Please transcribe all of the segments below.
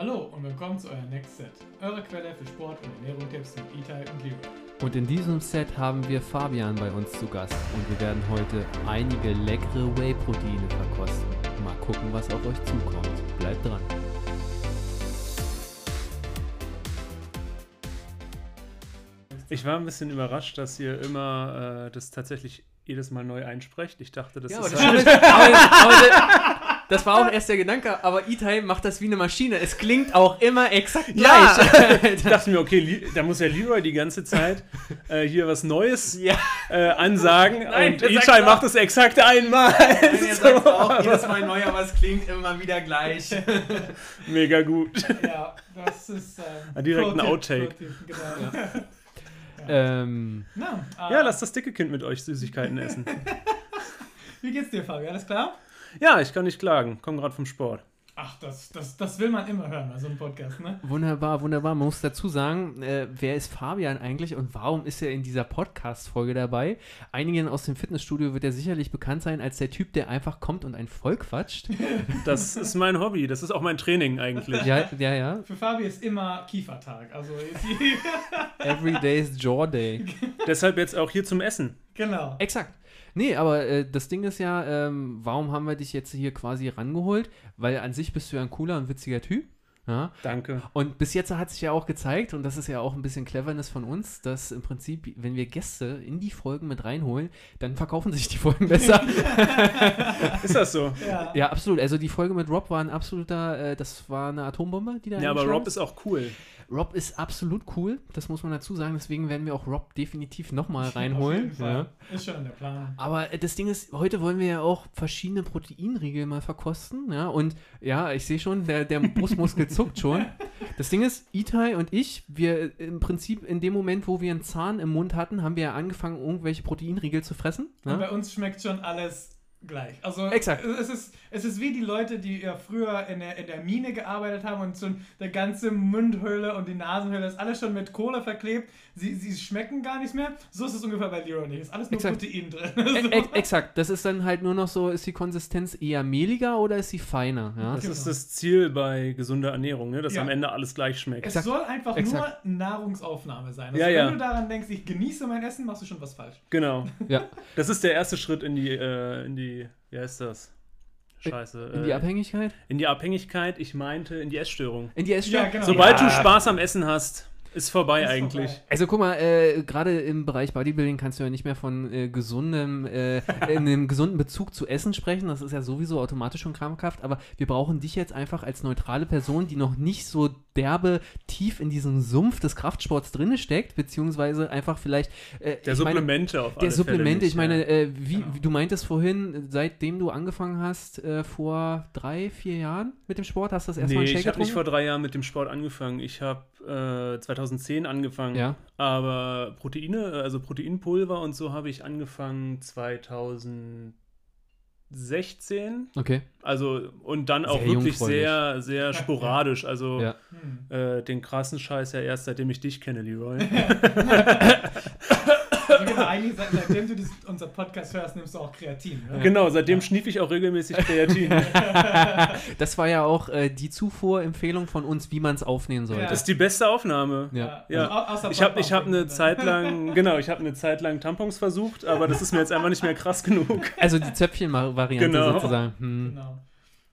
Hallo und willkommen zu eurem Next Set, eure Quelle für Sport- und Ernährungstipps mit Itai und Leroy. Und in diesem Set haben wir Fabian bei uns zu Gast und wir werden heute einige leckere Whey-Proteine verkosten. Mal gucken, was auf euch zukommt. Bleibt dran. Ich war ein bisschen überrascht, dass ihr immer äh, das tatsächlich jedes Mal neu einsprecht. Ich dachte, das Ja, ist aber halt, das, aber, aber, das war auch erst der Gedanke, aber Itai macht das wie eine Maschine. Es klingt auch immer exakt Ja. gleich. ich dachte mir, okay, da muss ja Leroy die ganze Zeit äh, hier was Neues ja. äh, ansagen Nein, und Itai macht es exakt einmal. Nein, er sagt auch jedes Mal neu, aber es klingt immer wieder gleich. Mega gut. Ja, das ist ähm, Ah, direkt ein Outtake. Genau. ähm, Na, äh, Ja, lass das dicke Kind mit euch Süßigkeiten essen. Wie geht's dir, Fabi? Alles klar? Ja, ich kann nicht klagen. Komm gerade vom Sport. Ach, das, das, das will man immer hören bei so einem Podcast, ne? wunderbar, wunderbar. Man muss dazu sagen, äh, wer ist Fabian eigentlich und warum ist er in dieser Podcast-Folge dabei? Einigen aus dem Fitnessstudio wird er sicherlich bekannt sein als der Typ, der einfach kommt und ein Voll quatscht. Das ist mein Hobby. Das ist auch mein Training eigentlich. ja, ja, ja. Für Fabi ist immer Kiefertag. Also, Every day is Jaw Day. Deshalb jetzt auch hier zum Essen. genau. Exakt. Nee, aber äh, das Ding ist ja, ähm, warum haben wir dich jetzt hier quasi rangeholt? Weil an sich bist du ja ein cooler und witziger Typ. Ja? Danke. Und bis jetzt hat sich ja auch gezeigt, und das ist ja auch ein bisschen Cleverness von uns, dass im Prinzip, wenn wir Gäste in die Folgen mit reinholen, dann verkaufen sich die Folgen besser. Ist das so? Ja. ja, absolut. Also die Folge mit Rob war ein absoluter, äh, das war eine Atombombe, die da Ja, aber Rob ist auch cool. Rob ist absolut cool, das muss man dazu sagen. Deswegen werden wir auch Rob definitiv nochmal Auf reinholen. jeden Fall. Ist schon in der Planung. Aber äh, das Ding ist, heute wollen wir ja auch verschiedene Proteinriegel mal verkosten. Ja, und ja, ich sehe schon, der, der Brustmuskel zuckt schon. Das Ding ist, Itai und ich, wir äh, im Prinzip in dem Moment, wo wir einen Zahn im Mund hatten, haben wir ja angefangen, irgendwelche Proteinriegel zu fressen. Und Ja? bei uns schmeckt schon alles gleich. Also Exakt. Es ist, es ist wie die Leute, die ja früher in der, in der Mine gearbeitet haben und schon der ganze Mundhöhle und die Nasenhöhle ist alles schon mit Kohle verklebt. Sie, sie schmecken gar nicht mehr. So ist es ungefähr bei Leroy nicht. Ist alles nur Exakt. Protein drin. E So. ex exakt. Das ist dann halt nur noch so, ist die Konsistenz eher mehliger oder ist sie feiner? Ja? Das Genau. ist das Ziel bei gesunder Ernährung, ne? dass Ja. am Ende alles gleich schmeckt. Es Exakt. soll einfach Exakt. nur Nahrungsaufnahme sein. Also Ja, wenn ja. du daran denkst, ich genieße mein Essen, machst du schon was falsch. Genau. ja. Das ist der erste Schritt in die, äh, in die, wie heißt das? Scheiße. In die äh, Abhängigkeit? in die Abhängigkeit, ich meinte in die Essstörung. In die Essstörung? Ja, genau. Sobald Ja. du Spaß am Essen hast, ist vorbei Ist eigentlich. vorbei. Also guck mal, äh, gerade im Bereich Bodybuilding kannst du ja nicht mehr von äh, gesundem, äh, in einem gesunden Bezug zu Essen sprechen. Das ist ja sowieso automatisch schon krampfhaft. Aber wir brauchen dich jetzt einfach als neutrale Person, die noch nicht so derbe tief in diesem Sumpf des Kraftsports drinne steckt, beziehungsweise einfach vielleicht Der äh, meine, Supplemente auf alle der Supplemente, Fälle ich meine, äh, wie, Genau. wie du meintest vorhin, seitdem du angefangen hast, äh, vor drei, vier Jahren mit dem Sport, hast du das erstmal Nee, ich habe nicht vor drei Jahren mit dem Sport angefangen. Ich habe äh, 2010 angefangen. Ja. Aber Proteine, also Proteinpulver und so habe ich angefangen 2016. Okay. Also und dann auch Sehr wirklich sehr, sehr sporadisch. Also Ja. Hm. äh, den krassen Scheiß ja erst, seitdem ich dich kenne, Leroy. Also eigentlich seit, seitdem du das, unser Podcast hörst, nimmst du auch Kreatin. Ne? genau, seitdem schnief ich auch regelmäßig Kreatin. Das war ja auch äh, die Zufuhrempfehlung von uns, wie man es aufnehmen sollte. Ja. Das ist die beste Aufnahme. Ja. Ja. Also außer Ich habe ich hab eine Zeit lang, genau, ich habe eine Zeit lang Tampons versucht, aber das ist mir jetzt einfach nicht mehr krass genug. Also die Zöpfchen-Variante Genau. sozusagen. Hm. Genau.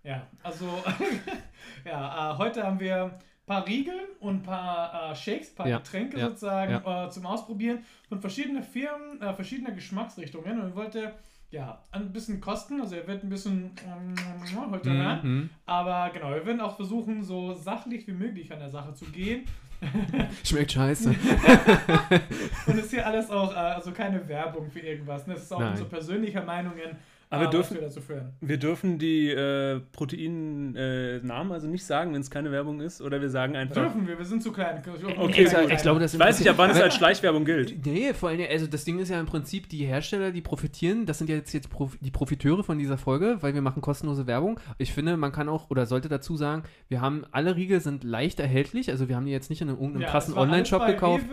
Ja, also ja, äh, heute haben wir paar Riegel und ein paar äh, Shakes, ein paar Ja, Getränke ja, sozusagen äh, zum Ausprobieren von verschiedenen Firmen, äh, verschiedener Geschmacksrichtungen und ich wollte ja ein bisschen kosten, also er wird ein bisschen ähm, heute mehr, Mhm. aber genau, wir werden auch versuchen, so sachlich wie möglich an der Sache zu gehen Schmeckt scheiße. und es ist hier alles auch, äh, also keine Werbung für irgendwas, ne? es ist auch Nein. unsere persönliche Meinungen, Aber wir äh, dürfen- wir. Wir dürfen die äh, Protein-Namen also nicht sagen, wenn es keine Werbung ist, oder wir sagen einfach. Dürfen wir, wir sind zu klein. Okay, ich, ich glaube, das Ich weiß nicht, ab wann es als Schleichwerbung gilt. Nee, vor allem, also das Ding ist ja im Prinzip, die Hersteller, die profitieren, das sind ja jetzt, jetzt Prof die Profiteure von dieser Folge, weil wir machen kostenlose Werbung. Ich finde, man kann auch, oder sollte dazu sagen, wir haben, alle Riegel sind leicht erhältlich, also wir haben die jetzt nicht in einem, irgendeinem krassen Online-Shop gekauft.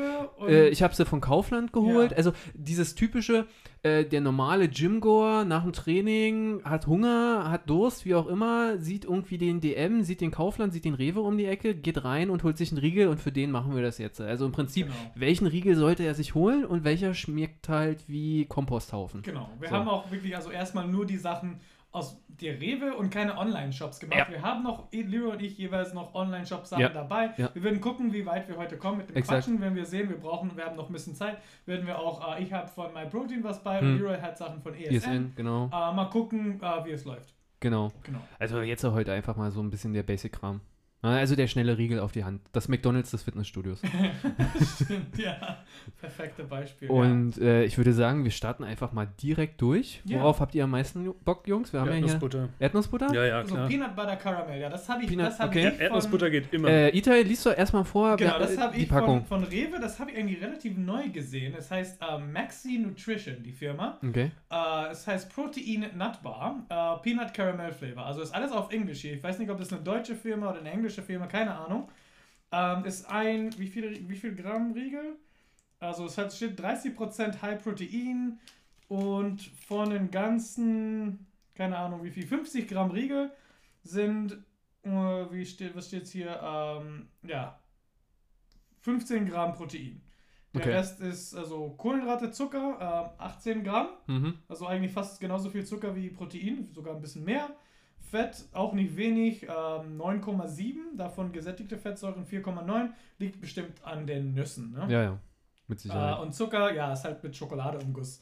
Äh, ich habe sie von Kaufland geholt. Ja. Also dieses typische, äh, der normale Gymgoer nach dem Training hat Hunger, hat Durst, wie auch immer, sieht irgendwie den DM, sieht den Kaufland, sieht den Rewe um die Ecke, geht rein und holt sich einen Riegel und für den machen wir das jetzt. Also im Prinzip, Genau. welchen Riegel sollte er sich holen und welcher schmeckt halt wie Komposthaufen. Genau. Wir So. haben auch wirklich also erstmal nur die Sachen aus der Rewe und keine Online-Shops gemacht. Ja. Wir haben noch, Leo und ich jeweils noch Online-Shop-Sachen Ja. dabei. Ja. Wir werden gucken, wie weit wir heute kommen mit dem Exakt. Quatschen. Wenn wir sehen, wir brauchen, wir haben noch ein bisschen Zeit, werden wir auch, äh, ich habe von MyProtein was bei Hm. und Leroy hat Sachen von ESN. ESN, genau, Äh, mal gucken, äh, wie es läuft. genau. Genau. Also jetzt heute einfach mal so ein bisschen der Basic-Kram. Also der schnelle Riegel auf die Hand. Das McDonalds des Fitnessstudios. Stimmt, ja. Perfekte Beispiel. Und äh, ich würde sagen, wir starten einfach mal direkt durch. Ja. Worauf habt ihr am meisten Bock, Jungs? Wir haben ja hier Erdnussbutter. Erdnussbutter. Ja, ja, ja. Also klar. Peanut Butter Caramel, ja, das habe ich, Peanut- das hab okay. ich von, Erdnussbutter geht immer. Äh, Itai, liest doch erstmal vor Genau, das habe die ich Packung. von, von Rewe, das habe ich eigentlich relativ neu gesehen. Es heißt äh, Maxi Nutrition, die Firma. Okay. Äh, es heißt Protein Nut Bar, äh, Peanut Caramel Flavor. Also ist alles auf Englisch hier. Ich weiß nicht, ob das eine deutsche Firma oder eine englische Firma, keine Ahnung. Ähm, ist ein, wie viel, wie viel Gramm Riegel? Also es hat, steht 30% High Protein und von den ganzen, keine Ahnung wie viel, 50 Gramm Riegel sind, äh, wie steht, was steht hier? Ähm, ja, 15 Gramm Protein. Der Okay. Rest ist also Kohlenhydrate, Zucker, äh, 18 Gramm. Mhm. Also eigentlich fast genauso viel Zucker wie Protein, sogar ein bisschen mehr. Fett auch nicht wenig, ähm, 9,7, davon gesättigte Fettsäuren 4,9, liegt bestimmt an den Nüssen. Ne? Ja, ja. Mit äh, Sicherheit. und Zucker, ja, ist halt mit Schokolade im Guss.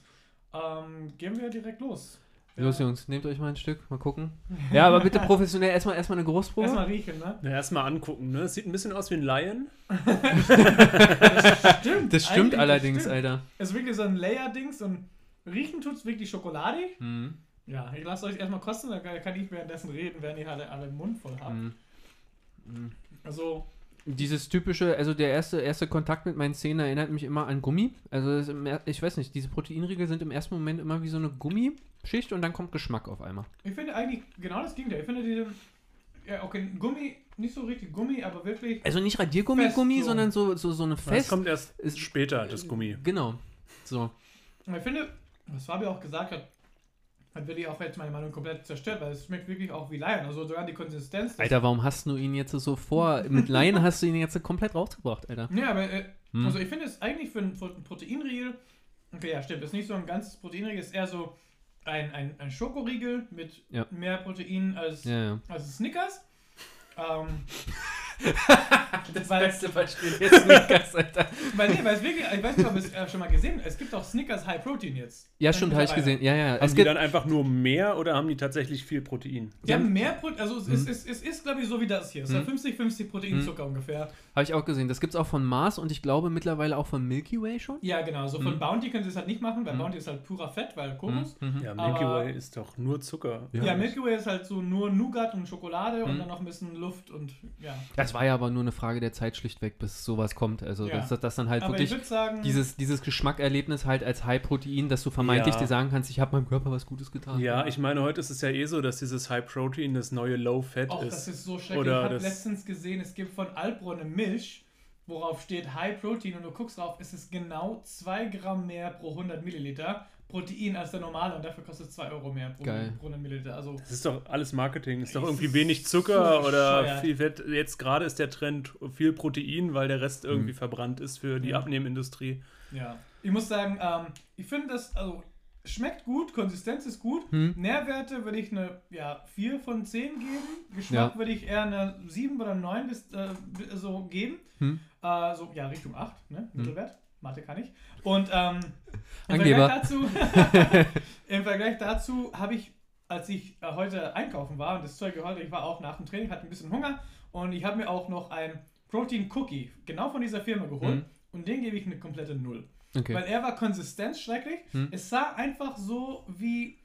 Ähm, gehen wir direkt los. Los, Jungs, nehmt euch mal ein Stück, mal gucken. Ja, aber bitte professionell erstmal erstmal eine Großprobe. Erstmal riechen, ne? Na, erstmal angucken, ne? Sieht ein bisschen aus wie ein Lion. Stimmt. das stimmt allerdings, stimmt. Alter. Es ist wirklich so ein Layer-Dings und riechen tut es wirklich schokoladig. Mhm. Ja, ich lasse euch erstmal kosten, dann kann ich währenddessen reden, während ihr alle, alle den Mund voll habt. Mhm. Mhm. Also, Dieses typische, also der erste, erste Kontakt mit meinen Zähnen erinnert mich immer an Gummi. Also das ist im, ich weiß nicht, diese Proteinriegel sind im ersten Moment immer wie so eine Gummischicht und dann kommt Geschmack auf einmal. Ich finde eigentlich genau das Gegenteil. Ich finde diese, ja, okay, Gummi, nicht so richtig Gummi, aber wirklich. Also nicht Radiergummi, Fest, Gummi, so. sondern so, so, so eine Das Fest. kommt erst ist- später, das Gummi. Genau. So. Ich finde, was Fabi auch gesagt hat, hat wirklich auch jetzt meine Meinung komplett zerstört, weil es schmeckt wirklich auch wie Lion. Also sogar die Konsistenz. Alter, warum hast du ihn jetzt so vor? Mit Laien hast du ihn jetzt komplett rausgebracht, Alter. Ja, aber äh, Hm. also ich finde es eigentlich für ein, für ein Proteinriegel, okay, ja, stimmt, ist nicht so ein ganzes Proteinriegel, ist eher so ein, ein, ein Schokoriegel mit Ja. mehr Protein als, Ja, ja. als Snickers. Ähm, Das Weil- beste Beispiel ist Snickers, Alter. weil, nee, weil es wirklich, ich weiß nicht, ob ihr es äh, schon mal gesehen habt, es gibt auch Snickers High Protein jetzt. Ja, stimmt, habe ich gesehen. Ja, ja. Haben Es die dann einfach nur mehr oder haben die tatsächlich viel Protein? Die haben mehr Protein, also es, Mhm. ist, es, es ist, glaube ich, so wie das hier. Es hat Mhm. 50-50 Proteinzucker ungefähr. habe ich auch gesehen. Das gibt es auch von Mars und ich glaube mittlerweile auch von Milky Way schon. Ja, genau. So von Mhm. Bounty können sie es halt nicht machen, weil Mhm. Bounty ist halt purer Fett, weil Kokos. Mhm. Ja, Milky Aber- Way ist doch nur Zucker. Ja. Ja, Milky Way ist halt so nur Nougat und Schokolade und Mhm. dann noch ein bisschen Luft und ja. Das war ja aber nur eine Frage der Zeit schlichtweg, bis sowas kommt. Also, Ja. dass das dann halt Aber ich wirklich sagen, dieses, dieses Geschmackerlebnis halt als High-Protein, dass du vermeintlich Ja. dir sagen kannst, ich habe meinem Körper was Gutes getan. Ja, ich meine, heute ist es ja eh so, dass dieses High Protein das neue Low Fat auch ist. das ist so schrecklich. Oder ich habe letztens gesehen, es gibt von Alpro eine Milch, worauf steht High Protein und du guckst drauf, es ist genau 2 Gramm mehr pro 100 Milliliter Protein als der normale und dafür kostet es 2 Euro mehr pro, Geil. pro 100 Milliliter. Also Das ist doch alles Marketing. Ist doch irgendwie wenig so Zucker oder viel Fett. Jetzt gerade ist der Trend viel Protein, weil der Rest irgendwie Mhm. verbrannt ist für die Ja. Abnehmindustrie. Ja, ich muss sagen, ähm, ich finde das, also schmeckt gut, Konsistenz ist gut. Hm? Nährwerte würde ich eine ja, 4 von 10 geben. Geschmack Ja. würde ich eher eine 7 oder 9 bis, äh, so geben. Hm? Äh, so, ja, Richtung 8, ne? Mittelwert. Mathe kann ich. Und ähm, im, Angeber. Vergleich dazu, im Vergleich dazu habe ich, als ich äh, heute einkaufen war, und das Zeug heute, ich war auch nach dem Training, hatte ein bisschen Hunger und ich habe mir auch noch ein Protein Cookie genau von dieser Firma geholt Hm. und den gebe ich eine komplette Null. Okay. Weil er war Konsistenz schrecklich. Hm. Es sah einfach so wie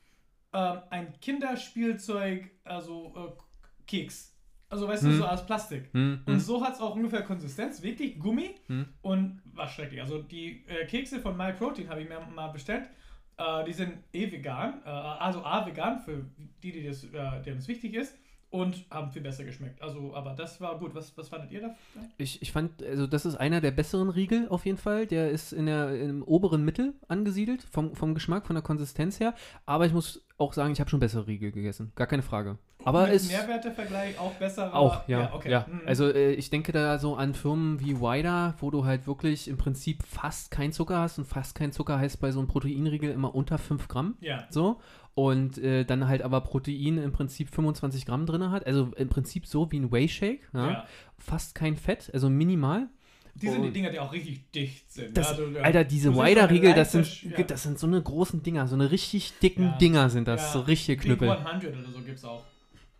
ähm, ein Kinderspielzeug, also äh, Keks. Also weißt du, Hm. so aus Plastik. Hm, Und hm, so hat es auch ungefähr Konsistenz, wirklich Gummi hm. und war schrecklich. Also die äh, Kekse von MyProtein habe ich mir mal bestellt. Äh, die sind eh vegan, äh, also A vegan für die, die das, äh, denen es wichtig ist. Und haben viel besser geschmeckt. Also, aber das war gut. Was, was fandet ihr da? Ich, ich fand, also das ist einer der besseren Riegel auf jeden Fall. Der ist in der, im oberen Mittel angesiedelt, vom, vom Geschmack, von der Konsistenz her. Aber ich muss auch sagen, ich habe schon bessere Riegel gegessen. Gar keine Frage. Aber ist. Mehrwertevergleich auch besser. Auch, ja. Ja, okay. Mhm. Also äh, ich denke da so an Firmen wie Wider, wo du halt wirklich im Prinzip fast kein Zucker hast und fast kein Zucker heißt bei so einem Proteinriegel immer unter 5 Gramm. ja. So. Und äh, dann halt aber Protein im Prinzip 25 Gramm drin hat. Also im Prinzip so wie ein Whey Shake. Ja? Ja. Fast kein Fett, also minimal. Die sind die Dinger, die auch richtig dicht sind. Das, ja, du. Alter, diese Wider-Riegel, das sind, das sind so eine großen Dinger, so eine richtig dicken Ja. Dinger sind das, Ja, so richtige Big Knüppel. 100 oder so gibt's auch.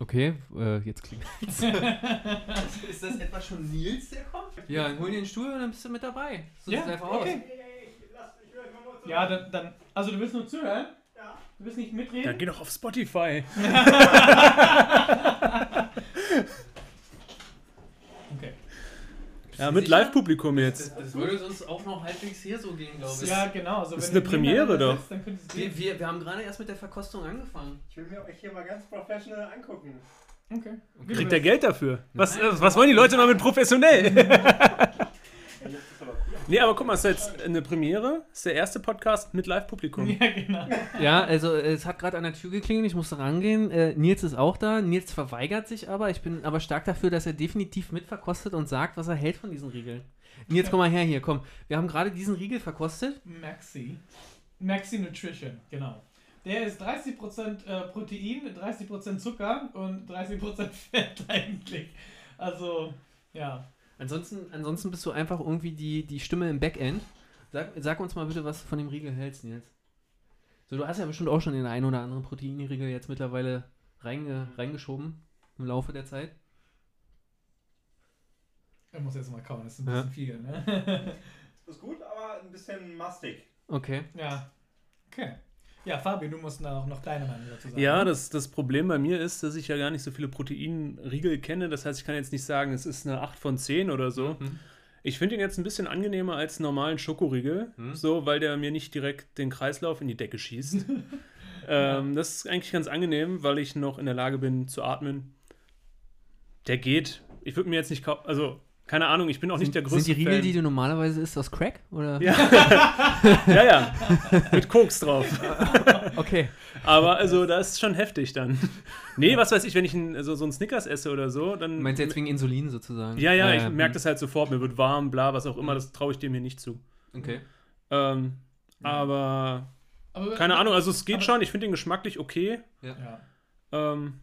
Okay, äh, jetzt klingt Ist das etwa schon Nils, der kommt? Ja, dann hol dir den Stuhl und dann bist du mit dabei. So Ja, sieht's einfach okay. Ja, dann, dann, also du willst nur zuhören? Du willst nicht Dann mitreden? geh doch auf Spotify. Okay. Ja, mit? Live-Publikum jetzt. Das, würde sonst auch noch halbwegs hier so gehen, glaube Ja, genau. Also Das ist eine Premiere doch. Dann ihr Wir, sehen. wir, wir haben gerade erst mit der Verkostung angefangen. Ich will mir euch hier mal ganz professional angucken. Okay. Kriegt er Geld dafür? Was, äh, was wollen die Leute mal mit professionell? nee, aber guck mal, es ist jetzt eine Premiere. Das ist der erste Podcast mit Live-Publikum. Ja, genau. Ja, also es hat gerade an der Tür geklingelt, ich musste rangehen. Äh, Nils ist auch da. Nils verweigert sich aber. Ich bin aber stark dafür, dass er definitiv mitverkostet und sagt, was er hält von diesen Riegeln. Nils, komm mal her hier, komm. Wir haben gerade diesen Riegel verkostet. Maxi. Maxi Nutrition, genau. Der ist 30% äh, Protein, 30% Zucker und 30% Fett eigentlich. Also, ja. Ansonsten, ansonsten bist du einfach irgendwie die, die Stimme im Backend. Sag, sag uns mal bitte, was du von dem Riegel hältst, Nils. So, du hast ja bestimmt auch schon den einen oder anderen Proteinriegel jetzt mittlerweile reinge, reingeschoben im Laufe der Zeit. Er muss jetzt mal kauen, das ist ein Ja. bisschen viel, ne? Ist gut, aber ein bisschen mastig. Okay. ja. Okay. Ja, Fabio, du musst da auch noch deine Meinung dazu sagen. Ja, ne? das, das Problem bei mir ist, dass ich ja gar nicht so viele Proteinriegel kenne. Das heißt, ich kann jetzt nicht sagen, es ist eine 8 von 10 oder so. Mhm. Ich finde ihn jetzt ein bisschen angenehmer als einen normalen Schokoriegel, Mhm. so, weil der mir nicht direkt den Kreislauf in die Decke schießt. ähm, das ist eigentlich ganz angenehm, weil ich noch in der Lage bin zu atmen. Der geht. Ich würde mir jetzt nicht kaufen, also keine Ahnung, ich bin auch nicht der größte Sind die Riegel, Fan. die du normalerweise isst, aus Crack? Oder? Ja. ja, ja, mit Koks drauf. Okay. Aber also, das ist schon heftig dann. Nee, was weiß ich, wenn ich ein, so, so einen Snickers esse oder so, dann. Du meinst jetzt wegen Insulin sozusagen? ja, ja, ich hm. merke das halt sofort, mir wird warm, bla, was auch immer, das traue ich dem hier nicht zu. Okay. Ähm, aber Aber, keine Ahnung, also es geht aber- schon, ich finde den geschmacklich okay. Ja. Ähm,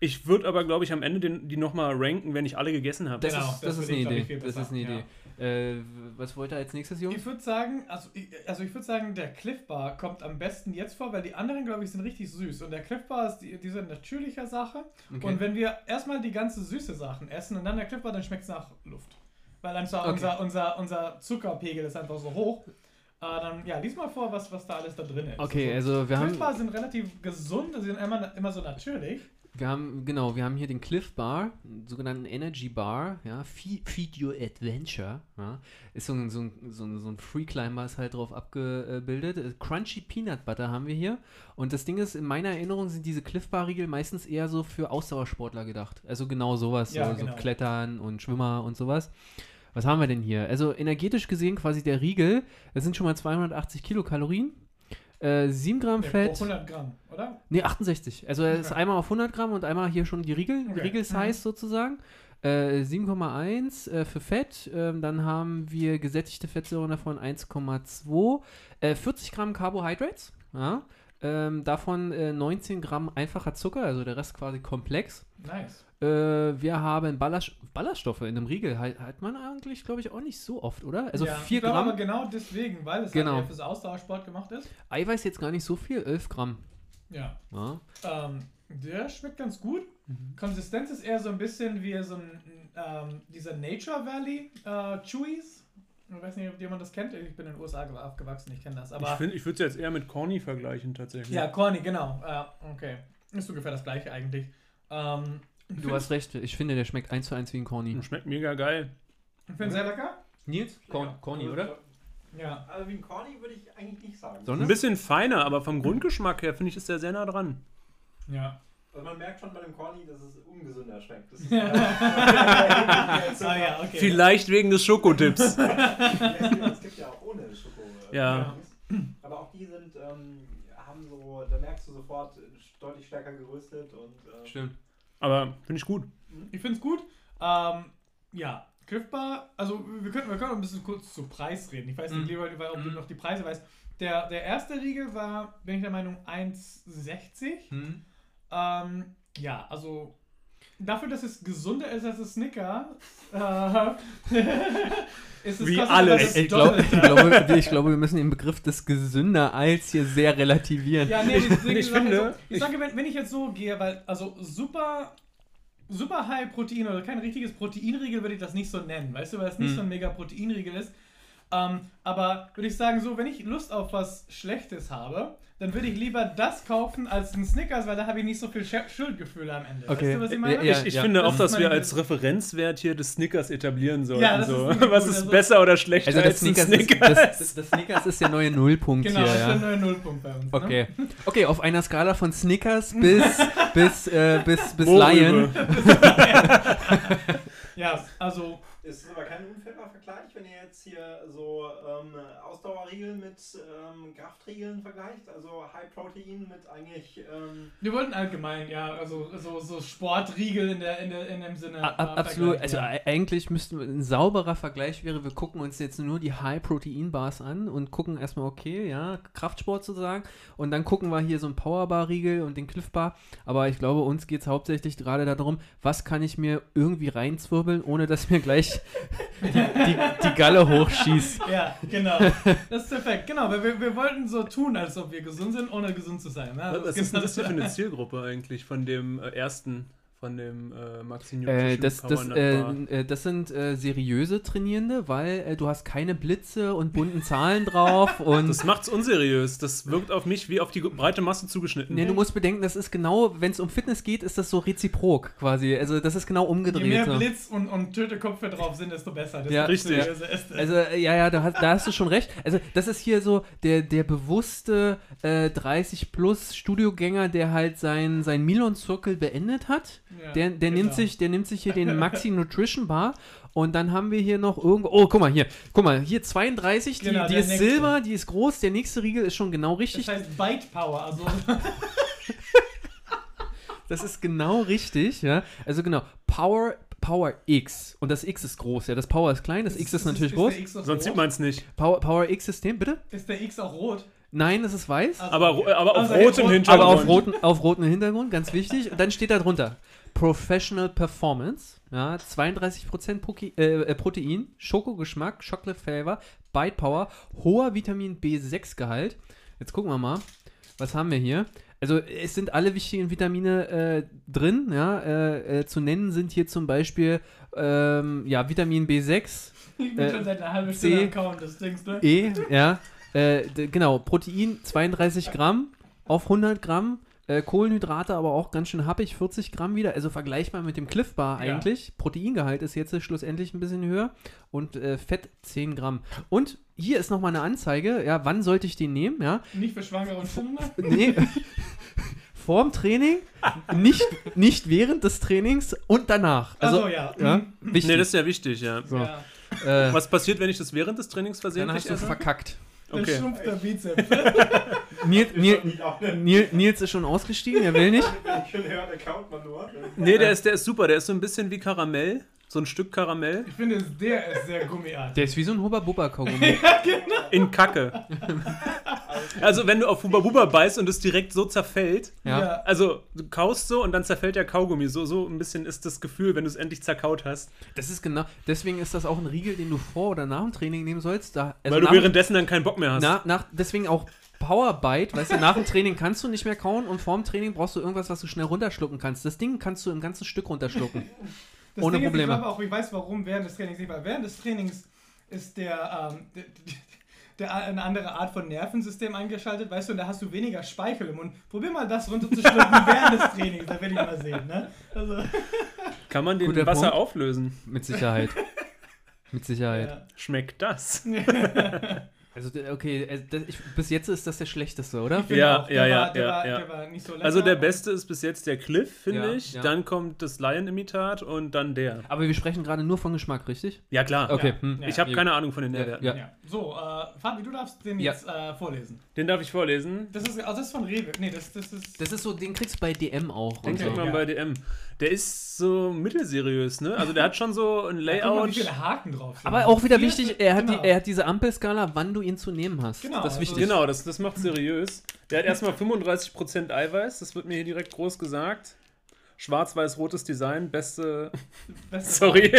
ich würde aber, glaube ich, am Ende den, die nochmal ranken, wenn ich alle gegessen habe. Das, Genau, ist, das das ist würde eine ich, glaub ich, Idee. Das ist eine Idee. Äh, was wollt ihr als nächstes, Jungs? Ich würde sagen, also ich, also ich würde sagen, der Cliff Bar kommt am besten jetzt vor, weil die anderen, glaube ich, sind richtig süß. Und der Cliff Bar ist die, diese natürliche Sache. Okay. Und wenn wir erstmal die ganze süße Sachen essen und dann der Cliff Bar, dann schmeckt es nach Luft. Weil einfach Okay. unser, unser, unser Zuckerpegel ist einfach so hoch. Äh, dann, ja, lies mal vor, was, was da alles da drin ist. Okay, also wir Cliff haben, Bar sind relativ gesund, sie sind immer, immer so natürlich. Wir haben, genau, wir haben hier den Cliff Bar, einen sogenannten Energy Bar, ja, Feed, Feed Your Adventure, ja, ist so ein, so ein, so ein, so ein Free Climber ist halt drauf abgebildet. Äh, Crunchy Peanut Butter haben wir hier und das Ding ist, in meiner Erinnerung sind diese Cliff Bar Riegel meistens eher so für Ausdauersportler gedacht, also genau sowas, Ja, so, genau. so Klettern und Schwimmer und sowas. Was haben wir denn hier? Also energetisch gesehen quasi der Riegel, das sind schon mal 280 Kilokalorien, äh, 7 Gramm Fett. pro 100 Gramm, oder? Ne, 68. Also er ist Okay. einmal auf 100 Gramm und einmal hier schon die Riegel, Okay. Riegel-Size Mhm. sozusagen. Äh, 7,1 äh, für Fett. Ähm, dann haben wir gesättigte Fettsäuren davon 1,2. Äh, 40 Gramm Carbohydrates. Ja. Ähm, davon äh, 19 Gramm einfacher Zucker, also der Rest quasi komplex. Nice. Äh, wir haben Ballast Ballaststoffe in einem Riegel. Hat, hat man eigentlich, glaube ich, auch nicht so oft, oder? Also ja, 4 ich glaube Gramm. aber genau deswegen, weil es Genau. halt fürs Ausdauersport gemacht ist. Eiweiß jetzt gar nicht so viel, 11 Gramm. Ja. Ja. Ähm, der schmeckt ganz gut. Mhm. Konsistenz ist eher so ein bisschen wie so ein ähm, dieser Nature Valley äh, Chewies. Ich weiß nicht, ob jemand das kennt. Ich bin in den USA ge- aufgewachsen, ich kenne das. ich Aber find, ich würde es jetzt eher mit Corny vergleichen, tatsächlich. ja, Corny, genau. Äh, okay. Ist ungefähr das gleiche eigentlich. Ähm, Du hast recht, ich finde, der schmeckt eins zu eins wie ein Corny. Schmeckt mega geil. Ich finde sehr lecker. Nils? Corn- Corny, Ja. Also wie ein Corny würde ich eigentlich nicht sagen. Sondern? Ein bisschen feiner, aber vom Grundgeschmack her finde ich, ist der sehr nah dran. Ja. Also man merkt schon bei dem Corny, dass es ungesünder schmeckt. Das ist ah ja, okay. Vielleicht wegen des Schokodips. es gibt ja auch ohne Schoko. äh, Ja. Aber auch die sind, ähm, haben so, da merkst du sofort äh, deutlich stärker geröstet und äh, Stimmt. Aber finde ich gut. Ich finde es gut. Ähm, ja, Cliff Bar, also wir können, wir können ein bisschen kurz zu Preis reden. Ich weiß nicht, Mhm. ob du Mhm. noch die Preise weißt. Der, der erste Riegel war, bin ich der Meinung, 1,60. Hm. Ähm, ja, also dafür, dass es gesunder ist als das Snicker, äh, ist es Wie kostet alles. Ich, glaub, Doppelte. ich, glaube, ich glaube, wir müssen den Begriff des gesünder als hier sehr relativieren. Ja, nee, deswegen Ich sage finde, ich- sage, wenn, wenn ich jetzt so gehe, weil, also super, super High Protein oder kein richtiges Proteinriegel würde ich das nicht so nennen, weißt du, weil es nicht Hm. so ein mega Proteinriegel ist. Ähm, aber würde ich sagen, so, wenn ich Lust auf was Schlechtes habe, dann würde ich lieber das kaufen als einen Snickers, weil da habe ich nicht so viel Sch Schuldgefühle am Ende. Okay. Weißt du, was ich meine? Ja, ich ich ja. finde Das auch, ist dass wir als Referenzwert hier des Snickers etablieren sollten. Ja, das ist so. wirklich Was gut, ist also- besser oder schlechter Also das als ein Snickers, Snickers? ist, das, das Snickers ist der neue Nullpunkt Genau, hier. das ist der neue Nullpunkt bei uns. Ne? Okay. okay, auf einer Skala von Snickers bis, bis, äh, bis, bis? Lion. Ja, also, es ist aber kein unfairer Vergleich, wenn ihr jetzt hier so ähm, Ausdauerriegel mit ähm, Kraftriegeln vergleicht. Also High Protein mit eigentlich ähm, wir wollten allgemein, ja, also so, so Sportriegel in, der, in, der, in dem Sinne. A- ab- äh, Absolut, also e- eigentlich müssten wir, ein sauberer Vergleich wäre, wir gucken uns jetzt nur die High-Protein-Bars an und gucken erstmal, okay, ja, Kraftsport sozusagen und dann gucken wir hier so ein Powerbar-Riegel und den Cliff Bar, aber ich glaube, uns geht es hauptsächlich gerade darum, was kann ich mir irgendwie reinzwirbeln, ohne dass mir gleich die, die, die Galle hochschießt. Ja, genau. Das ist perfekt. Genau, weil wir, wir wollten so tun, als ob wir gesund sind, ohne gesund zu sein. Ne? Was Das ist denn das für eine Zielgruppe eigentlich von dem äh, ersten, von dem äh, Maxi Nutrition Äh, das, das, äh, äh, das sind äh, seriöse Trainierende, weil äh, du hast keine Blitze und bunten Zahlen drauf und Das macht's unseriös. Das wirkt auf mich wie auf die breite Masse zugeschnitten. Nee, du musst bedenken, das ist genau, wenn es um Fitness geht, ist das so reziprok quasi. Also das ist genau Je umgedreht. mehr so. Blitz und, und Töteköpfe drauf sind, desto besser. Desto Ja, richtig. Also äh, ja, ja, da hast, da hast du schon recht. Also das ist hier so der, der bewusste äh, 30 plus Studiogänger, der halt sein, sein Milon-Zirkel beendet hat. Ja, Der, der, genau. nimmt sich, der nimmt sich hier den Maxi Nutrition Bar und dann haben wir hier noch irgendwo. Oh, guck mal hier. Guck mal, hier 32, die, Genau, die ist nächste. Silber, die ist groß, der nächste Riegel ist schon genau Das richtig. heißt Bite Power. Also, Das ist genau richtig, ja. Also genau, Power, Power X. Und das X ist groß, ja. Das Power ist klein, das X ist natürlich groß. Der X auch Sonst sieht man es nicht. Power, Power X-System, bitte? Ist der X auch rot? Nein, es ist weiß. Also, Aber, aber auf Also, rotem rot- Hintergrund. aber auf roten, auf roten Hintergrund, ganz wichtig. Und dann steht da drunter Professional Performance, ja, 32% Proki äh, äh, Protein, Schokogeschmack, Chocolate Flavor, Bite Power, hoher Vitamin B6-Gehalt. Jetzt gucken wir mal, was haben wir hier? Also es sind alle wichtigen Vitamine äh, drin, ja. Äh, äh, zu nennen sind hier zum Beispiel ähm, ja, Vitamin B6, ich bin äh, schon seit einer halben. Stunde am Kauen des Dings, ne? E, ja. Genau, Protein 32 Gramm auf 100 Gramm. Äh, Kohlenhydrate aber auch ganz schön happig, 40 Gramm wieder. Also vergleichbar mit dem Cliff Bar Ja. eigentlich. Proteingehalt ist jetzt schlussendlich ein bisschen höher. Und äh, Fett 10 Gramm. Und hier ist nochmal eine Anzeige. Ja, wann sollte ich den nehmen? Ja, Nicht für Schwangere und Kinder. nee. Vorm Training, nicht, nicht während des Trainings und danach. Also, Achso, ja. ja, Mhm. wichtig. Nee, das ist ja wichtig, ja. So. ja. äh, Was passiert, wenn ich das während des Trainings dann versehentlich hast du esse? verkackt. Dann Okay. schrumpft der Bizeps. Nils, Nils, Nils, Nils ist schon ausgestiegen, er will nicht. schön hören, der kaut man nur. Nee, der ist, der ist super. Der ist so ein bisschen wie Karamell. So ein Stück Karamell Ich finde, der ist sehr gummiartig. Der ist wie so ein Hubba-Bubba-Kaugummi. in Kacke. Also, wenn du auf Huba Buba beißt und es direkt so zerfällt, Ja. also du kaust so und dann zerfällt der Kaugummi. So, so ein bisschen ist das Gefühl, wenn du es endlich zerkaut hast. Das ist genau, deswegen ist das auch ein Riegel, den du vor oder nach dem Training nehmen sollst. Da, also weil du nach, währenddessen dann keinen Bock mehr hast. na, nach, deswegen auch Powerbite, weißt du, nach dem Training kannst du nicht mehr kauen und vor dem Training brauchst du irgendwas, was du schnell runterschlucken kannst. Das Ding kannst du im ganzen Stück runterschlucken. Das Ohne Ding Probleme. Ist, ich glaube auch, ich weiß warum während des Trainings nicht, weil während des Trainings ist der, ähm, der, der eine andere Art von Nervensystem eingeschaltet, weißt du, und da hast du weniger Speichel im Mund. Probier mal das runterzuschlucken während des Trainings, da will ich mal sehen, ne? Also, Kann man den Guter Wasser Punkt. auflösen? Mit Sicherheit. Mit Sicherheit. ja. Schmeckt das? Also, okay, äh, das, ich, bis jetzt ist das der schlechteste, oder? Ja, auch, ja, ja, war, der, ja, war, ja. der war nicht so lecker. Also der beste ist bis jetzt der Cliff, finde Ja, ich. ja. Dann kommt das Lion-Imitat und dann der. Aber wir sprechen gerade nur von Geschmack, richtig? Ja, klar. Okay. Ja. hm. Ja. Ich habe keine Ahnung von den Ja, Nährwerten. ja. Ja. So, äh, Fabi, du darfst den Ja. jetzt äh, vorlesen. Den darf ich vorlesen. Das ist, also das ist von Rewe. Nee, das, das ist. Das ist so, den kriegst du bei DM auch. Den kriegt so. man ja. bei DM. Der ist so mittelseriös, ne? Also der hat schon so ein Guck mal, wie Layout. viele Haken drauf sind. Aber auch wieder Vier- wichtig, er hat, genau. die, er hat diese Ampelskala, wann du ihn zu nehmen hast. Genau, das ist also wichtig. Genau, das, das macht seriös. Der hat erstmal 35% Eiweiß, das wird mir hier direkt groß gesagt. Schwarz-weiß-rotes Design, beste. Beste Sorry.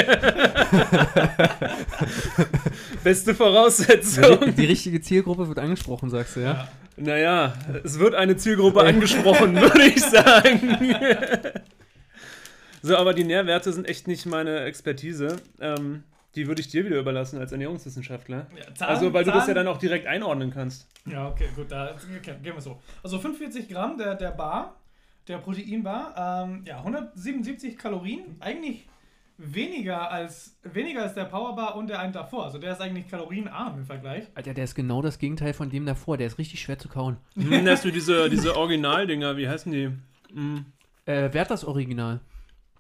beste Die, Voraussetzung. die richtige Zielgruppe wird angesprochen, sagst du, ja? Ja. Naja, es wird eine Zielgruppe angesprochen, würde ich sagen. So, aber die Nährwerte sind echt nicht meine Expertise. Ähm, die würde ich dir wieder überlassen als Ernährungswissenschaftler. Ja, Zahlen- also, weil du das ja dann auch direkt einordnen kannst. Ja, okay, gut, da okay, gehen wir so. Also 45 Gramm der, der Bar, der Proteinbar, ähm, ja, 177 Kalorien, eigentlich weniger als, weniger als der Powerbar und der einen davor. Also der ist eigentlich kalorienarm im Vergleich. Alter, der ist genau das Gegenteil von dem davor. Der ist richtig schwer zu kauen. Hm, hast du diese, diese Originaldinger, wie heißen die? Hm. Äh, wer hat das Original?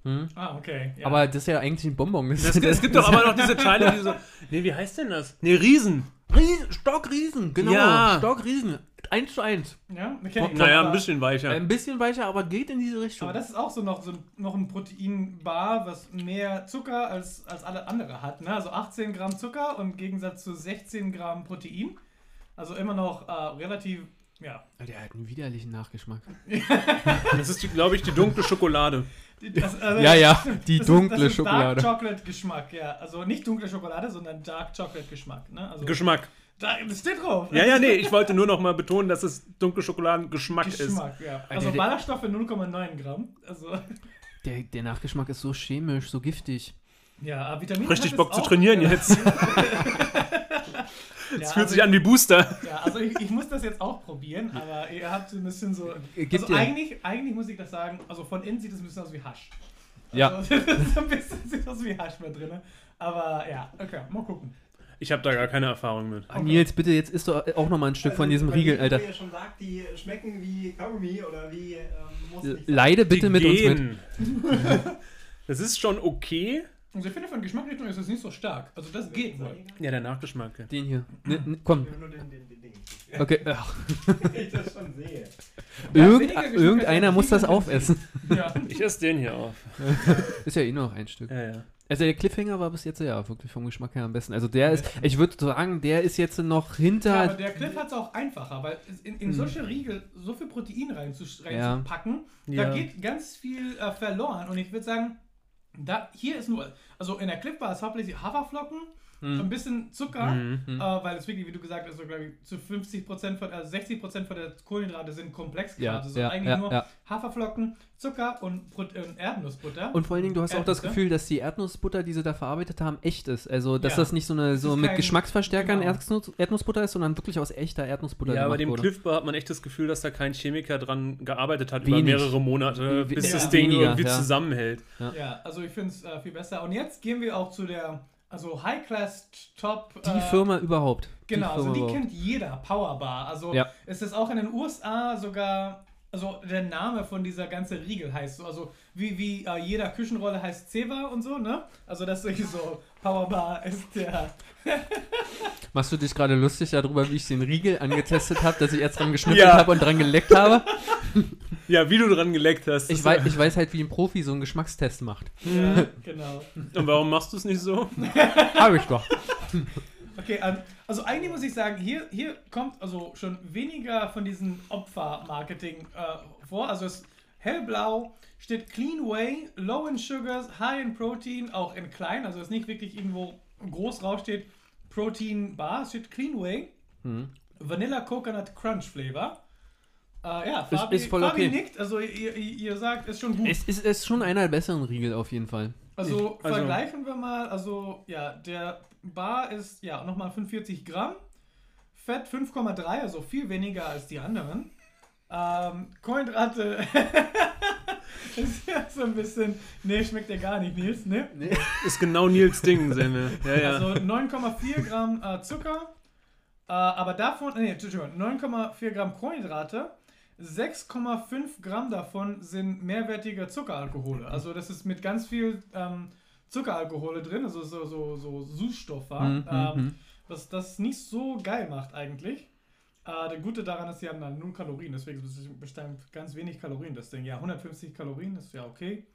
Hm? Ah, okay. Ja. Aber das ist ja eigentlich ein Bonbon. Das, Es, es gibt doch aber noch diese Teile, die so. Nee, wie heißt denn das? Nee, Riesen. Riesen, Stockriesen, genau. Ja. Stockriesen. Eins zu eins. ja, die Naja, ein bisschen weicher. Ein bisschen weicher, aber geht in diese Richtung. Aber das ist auch so noch, so noch ein Proteinbar, was mehr Zucker als, als alle andere hat. Ne? Also 18 Gramm Zucker und im Gegensatz zu 16 Gramm Protein. Also immer noch äh, relativ, ja. der hat einen widerlichen Nachgeschmack. Das ist, glaube ich, die dunkle Schokolade. Das, also, Ja, ja, die das dunkle ist, das ist Schokolade. Dark Chocolate Geschmack, ja. Also nicht dunkle Schokolade, sondern Dark Chocolate Geschmack. Ne? Also, Geschmack. da, das steht drauf. Ja, ja, nee, ich wollte nur noch mal betonen, dass es dunkle Schokoladengeschmack ist. Geschmack, ja. Also der- Ballaststoffe 0,9 Gramm. Also, Der, der Nachgeschmack ist so chemisch, so giftig. ja, äh, Vitamine Richtig hat es Bock zu auch, trainieren ja. jetzt. Ja, Es fühlt also sich an wie Booster. Ja, also ich, ich muss das jetzt auch probieren, aber ihr habt so ein bisschen so. Gibt Also eigentlich, eigentlich muss ich das sagen, also von innen sieht es ein bisschen aus wie Hasch. Ja. Also, das ist ein bisschen sieht aus wie Hasch mit drin. Aber ja, okay, mal gucken. Ich habe da gar keine Erfahrung mit. Ah, Nils, bitte, jetzt isst du auch noch mal ein Stück von diesem Riegel, die, Alter. Wie ihr schon sagt, die schmecken wie Kaugummi oder wie. Ähm, sein. Leide bitte Die mit uns mit. gehen. Das ist schon okay. Also ich finde, von Geschmacksrichtung ist es nicht so stark. Also das geht wohl. Ja, der Nachgeschmack. ja. Den hier. Ne, ne, komm. Nur den, den, den Ding. Okay. Ach. Ich das schon sehe. Irgend, Geschmack irgendeiner muss das aufessen. Ja. Ich esse den hier auf. Ist ja eh nur noch ein Stück. Ja, ja. Also der Cliffhanger war bis jetzt ja wirklich vom Geschmack her am besten. Also der ist, ich würde sagen, der ist jetzt noch Ja, aber hinter. der Cliff hat es auch einfacher, weil in, in solche Riegel so viel Protein Ja. reinzupacken, Ja. da geht ganz viel äh, verloren. Und ich würde sagen, da, hier ist nur, also in der Cliff war es hauptsächlich Haferflocken, ein bisschen Zucker, Mhm. Hm. äh, weil es wirklich, wie du gesagt hast, so, glaube ich, zu 50 Prozent von, also 60 Prozent von der Kohlenhydrate sind Komplexgrade. Ja, also ja, eigentlich ja, nur ja. Haferflocken, Zucker und, Pro und Erdnussbutter. Und vor allen Dingen, du hast auch das Erdnüsse. Gefühl, dass die Erdnussbutter, die sie da verarbeitet haben, echt ist. Also, dass Ja. das nicht so eine so mit kein- Geschmacksverstärkern genau. Erdnuss, Erdnussbutter ist, sondern wirklich aus echter Erdnussbutter Ja, bei dem wurde. Cliff Bar hat man echt das Gefühl, dass da kein Chemiker dran gearbeitet hat über Wenig. mehrere Monate, bis ja. das Ding Weniger, irgendwie ja. zusammenhält. ja, also ich finde es äh, viel besser. Und jetzt gehen wir auch zu der, also High-Class Top. Die äh, Firma überhaupt. Genau, also Firma die überhaupt. kennt jeder, Powerbar. Also Ja. es ist auch in den USA sogar, also der Name von dieser ganze Riegel heißt so, also wie, wie äh, jeder Küchenrolle heißt Ceva und so, ne? Also das ist wirklich so, Powerbar ist der, Machst du dich gerade lustig darüber, wie ich den Riegel angetestet habe, dass ich erst dran geschnippelt Ja. habe und dran geleckt habe? Ja, wie du dran geleckt hast. Ich weiß, ich weiß halt, wie ein Profi so einen Geschmackstest macht. ja, genau. Und warum machst du es nicht so? Habe ich doch. Okay, ähm, also eigentlich muss ich sagen, hier, hier kommt also schon weniger von diesem Opfer-Marketing äh, vor. Also es hellblau steht Clean Whey, Low in Sugars, High in Protein, auch in klein, also es ist nicht wirklich irgendwo groß draufsteht Protein Bar, es steht Clean Whey, Mhm. Vanilla Coconut Crunch Flavor. Äh, ja, Ist- Fabi, ist voll Fabi okay. nickt, also ihr, ihr, ihr sagt, ist schon gut. Es ist, ist schon einer der besseren Riegel auf jeden Fall. Also, also- vergleichen wir mal, also ja, der Bar ist ja nochmal 45 Gramm, Fett 5,3, also viel weniger als die anderen. Ähm, Kohlenhydrate ist ja so ein bisschen, nee, schmeckt ja gar nicht, Nils, ne? Ist genau Nils Ding, sehen wir. Ja, ja. Also 9,4 Gramm äh, Zucker, Äh, aber davon, nee, Entschuldigung, 9,4 Gramm Kohlenhydrate, 6,5 Gramm davon sind mehrwertige Zuckeralkohole. Also das ist mit ganz viel ähm, Zuckeralkohole drin, also so, so, so Süßstoffe, Mhm, ähm, mhm. was das nicht so geil macht eigentlich. Äh, der Gute daran ist, sie haben dann null Kalorien, deswegen bestimmt ganz wenig Kalorien, das Ding. Ja, 150 Kalorien ist ja okay.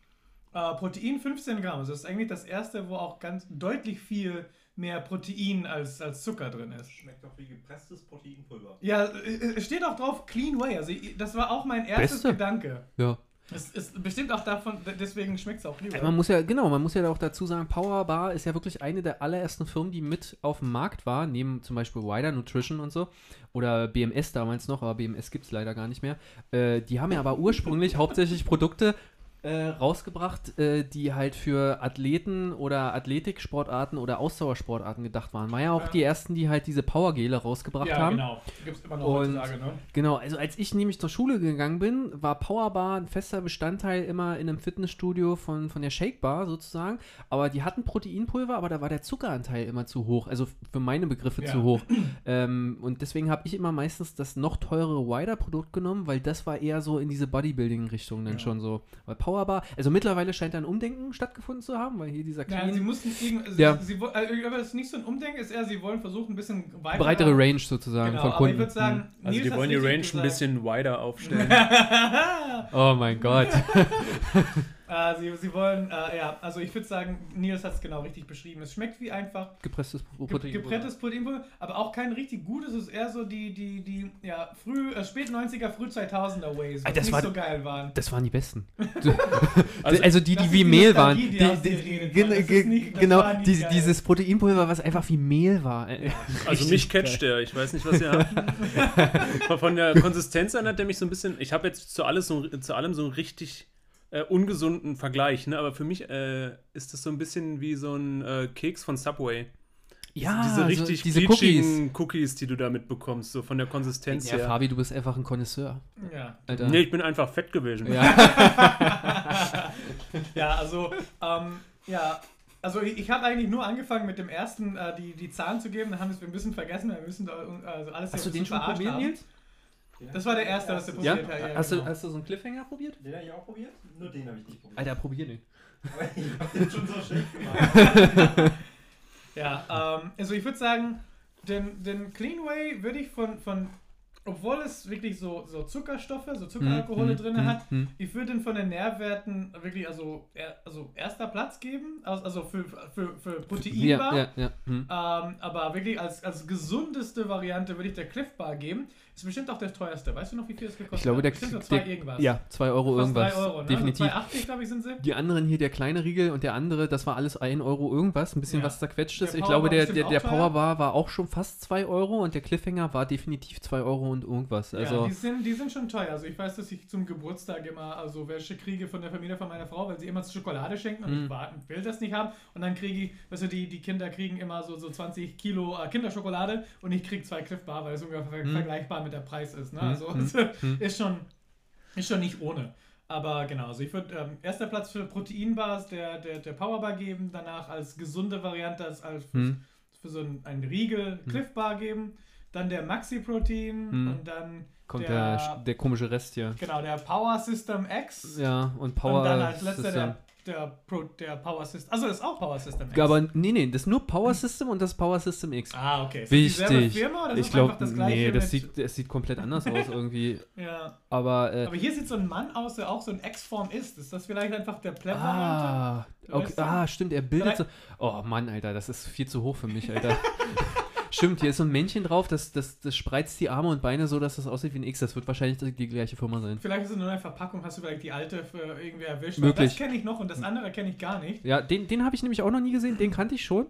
Äh, Protein 15 Gramm, also das ist eigentlich das erste, wo auch ganz deutlich viel mehr Protein als, als Zucker drin ist. Schmeckt doch wie gepresstes Proteinpulver. Ja, äh, es steht auch drauf Clean Way. Also das war auch mein erstes Beste. Gedanke. Ja. Es ist bestimmt auch davon, deswegen schmeckt es auch lieber. Man muss ja, genau, man muss ja auch dazu sagen, Powerbar ist ja wirklich eine der allerersten Firmen, die mit auf dem Markt war, neben zum Beispiel Wider Nutrition und so. Oder BMS damals noch, aber BMS gibt es leider gar nicht mehr. Äh, die haben ja aber ursprünglich hauptsächlich Produkte äh, rausgebracht, äh, die halt für Athleten oder Athletiksportarten oder Ausdauersportarten gedacht waren. War ja auch Ja. die ersten, die halt diese Powergele rausgebracht ja, haben. genau. Gibt es immer noch Und- heutzutage, ne? Genau, also als ich nämlich zur Schule gegangen bin, war Powerbar ein fester Bestandteil immer in einem Fitnessstudio von, von der Shakebar sozusagen. Aber die hatten Proteinpulver, aber da war der Zuckeranteil immer zu hoch. Also für meine Begriffe Ja. zu hoch. ähm, und deswegen habe ich immer meistens das noch teurere Wider-Produkt genommen, weil das war eher so in diese Bodybuilding-Richtung dann schon so. Weil Powerbar, also mittlerweile scheint da ein Umdenken stattgefunden zu haben, weil hier dieser Ja, clean, sie mussten irgend, also Ja. sie, also, ich glaube, das ist nicht so ein Umdenken, ist eher, sie wollen versuchen, ein bisschen weiter. breitere Range sozusagen Genau, von aber Kunden. ich würde sagen, Also Nils die wollen die Range ein gesagt. bisschen wider aufstellen. Oh mein Gott. Äh, sie, sie wollen, äh, ja, also ich würde sagen, Nils hat es genau richtig beschrieben. Es schmeckt wie einfach Gepresstes ge Protein. gebrenntes Proteinpulver, aber auch kein richtig gutes. Es ist eher so die, die, die, ja, früh, äh, spät 90er, früh 2000er Ways, das nicht war- so geil waren. Das waren die besten. Also- Also, die, Das die ist wie die Mehl waren. Die, die die, nicht- genau, die, dieses Proteinpulver, was einfach wie Mehl war. Äh, Also mich catcht der, ich weiß nicht, was ihr habt. Von der Konsistenz an hat der mich so ein bisschen, ich habe jetzt zu, alles so, zu allem so richtig äh, ungesunden Vergleich, ne? aber für mich äh, ist das so ein bisschen wie so ein äh, Keks von Subway. Ja, diese so richtig diese Cookies. Cookies. die du da mitbekommst, so von der Konsistenz Ja, her. Fabi, du bist einfach ein Connoisseur. Ja. Alter. Nee, ich bin einfach fett gewesen. Ja. ja, also, ähm, ja, also ich, ich habe eigentlich nur angefangen mit dem ersten äh, die, die Zahlen zu geben, dann haben wir es ein bisschen vergessen, wir müssen da äh, also alles Hast hier du den schon probiert. Nils? Das war der erste, was Ja? probiert. Hast, genau. du, hast du so einen Cliffhanger probiert? Den habe ich auch probiert? Nur den habe ich nicht probiert. Alter, probier den. Aber ich habe den schon so schlecht gemacht. Ja, ähm, also ich würde sagen, den, den Clean Way würde ich von, von, obwohl es wirklich so, so Zuckerstoffe, so Zuckeralkohole Hm, drin hm, hat, hm. ich würde den von den Nährwerten wirklich also, er, also erster Platz geben, also, also für, für, für Proteinbar. Ja, ja, ja. Hm. Ähm, aber wirklich als, als gesundeste Variante würde ich der Cliff Bar geben. Ist bestimmt auch der teuerste. Weißt du noch, wie viel es gekostet Ich glaube, hat? der, bestimmt so der, zwei irgendwas. Ja, 2 Euro Fast irgendwas. drei Euro, ne? Definitiv. Also 2,80 glaube ich sind sie. Die anderen hier, der kleine Riegel und der andere, das war alles 1 Euro irgendwas, ein bisschen Ja. was zerquetscht ist. Ich glaube, der, bestimmt der, der. Powerbar war auch schon fast 2 Euro und der Cliffhanger war definitiv 2 Euro und irgendwas. Also, ja, die sind, die sind schon teuer. Also ich weiß, dass ich zum Geburtstag immer also welche kriege von der Familie von meiner Frau, weil sie immer Schokolade schenken und Mhm. ich war, will das nicht haben. Und dann kriege ich, weißt du, die, die Kinder kriegen immer so, so 20 Kilo äh, Kinderschokolade und ich kriege zwei Cliff Bar, weil es ungefähr Mhm. vergleichbar mit der Preis ist. Ne? Mhm. Also Mhm. ist, schon, ist schon nicht ohne. Aber genau, also ich würde ähm, erster Platz für Proteinbars der, der, der Powerbar geben, danach als gesunde Variante als, als für, Hm. für so ein, ein Riegel Cliff Bar geben, dann der Maxi Protein Hm. und dann kommt der- der, der, komische Rest hier. Genau, der Power System X. Ja, und Power. und dann als letzter System. der, der, Pro, der Power System. Also das ist auch Power System X. Aber nee, nee, das ist nur Power System und das Power System X. ah, okay. Ist Wichtig. Firma Ich glaube, nee, das mit- sieht, das sieht komplett anders aus irgendwie. Ja. Aber, äh, Aber hier sieht so ein Mann aus, der auch so ein X-Form ist. Ist das vielleicht einfach der Plebber? ah, okay, ah, stimmt, er bildet so. Oh Mann, Alter, das ist viel zu hoch für mich, Alter. Stimmt, hier ist so ein Männchen drauf, das, das, das spreizt die Arme und Beine so, dass das aussieht wie ein X. Das wird wahrscheinlich die, die gleiche Firma sein. Vielleicht ist es nur eine Verpackung, hast du vielleicht die alte für irgendwie erwischt. Möglich. Das kenne ich noch und das andere kenne ich gar nicht. Ja, den, den habe ich nämlich auch noch nie gesehen, den kannte ich schon,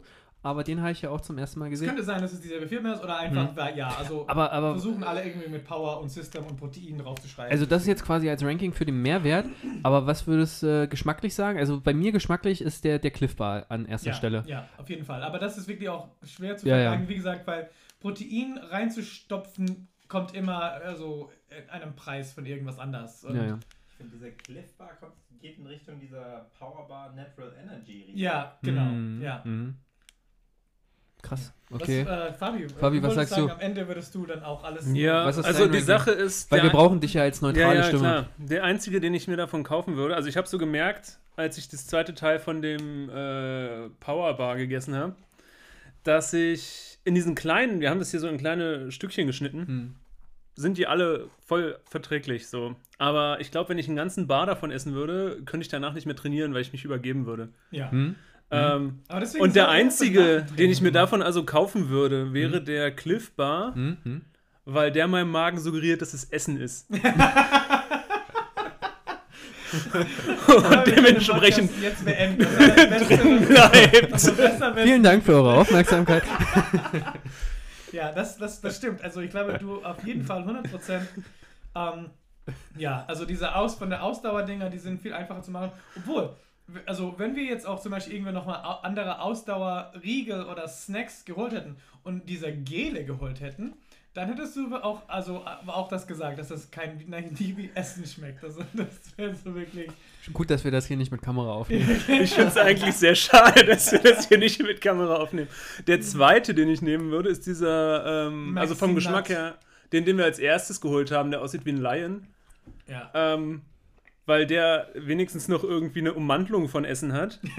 aber den habe ich ja auch zum ersten Mal Es gesehen. könnte sein, dass es dieselbe Firma ist oder einfach, weil, ja, also. Aber, aber versuchen alle irgendwie mit Power und System und Protein draufzuschreiben. Also das ist jetzt quasi als Ranking für den Mehrwert, aber was würdest du äh, geschmacklich sagen? Also bei mir geschmacklich ist der, der Cliff Bar an erster ja, Stelle. Ja, auf jeden Fall. Aber das ist wirklich auch schwer zu Ja, ja. wie gesagt, weil Protein reinzustopfen kommt immer also in einem Preis von irgendwas anders. Und Ja, ja. Ich finde, dieser Cliff Bar kommt, geht in Richtung dieser Power Bar Natural Energy. Richtung. Ja, genau. Mhm, Ja. mhm. Krass. Okay. Was, äh, Fabi, Fabi, was sagst du? Am Ende würdest du dann auch alles. Ja, Was ist also die Ranking? Sache ist, Weil wir brauchen dich ja als neutrale ja, ja, Stimme. Klar. Der einzige, den ich mir davon kaufen würde, also ich habe so gemerkt, als ich das zweite Teil von dem äh, Powerbar gegessen habe, dass ich in diesen kleinen, wir haben das hier so in kleine Stückchen geschnitten, Hm. sind die alle voll verträglich so. Aber ich glaube, wenn ich einen ganzen Bar davon essen würde, könnte ich danach nicht mehr trainieren, weil ich mich übergeben würde. Ja. Hm? Ähm, Aber deswegen und der einzige, den ich mir davon also kaufen würde, wäre der Cliff Bar, Hm? Hm? weil der meinem Magen suggeriert, dass es Essen ist. Und dementsprechend jetzt beenden. Beste, bleibt. Vielen Dank für eure Aufmerksamkeit. Ja, das, das, das stimmt. Also ich glaube, du auf jeden Fall 100%. Ähm, ja, also diese Aus von der Ausdauerdinger, die sind viel einfacher zu machen. Obwohl, also wenn wir jetzt auch zum Beispiel irgendwann nochmal andere Ausdauerriegel oder Snacks geholt hätten und diese Gele geholt hätten, dann hättest du auch, also äh, auch das gesagt, dass das kein nein, nie wie Essen schmeckt. Also das wäre so wirklich. Gut, dass wir das hier nicht mit Kamera aufnehmen. Ich finde es eigentlich sehr schade, dass wir das hier nicht mit Kamera aufnehmen. Der zweite, den ich nehmen würde, ist dieser, ähm, also vom Geschmack her, den, den wir als erstes geholt haben, der aussieht wie ein Lion. Ja. Ähm, weil der wenigstens noch irgendwie eine Ummantelung von Essen hat.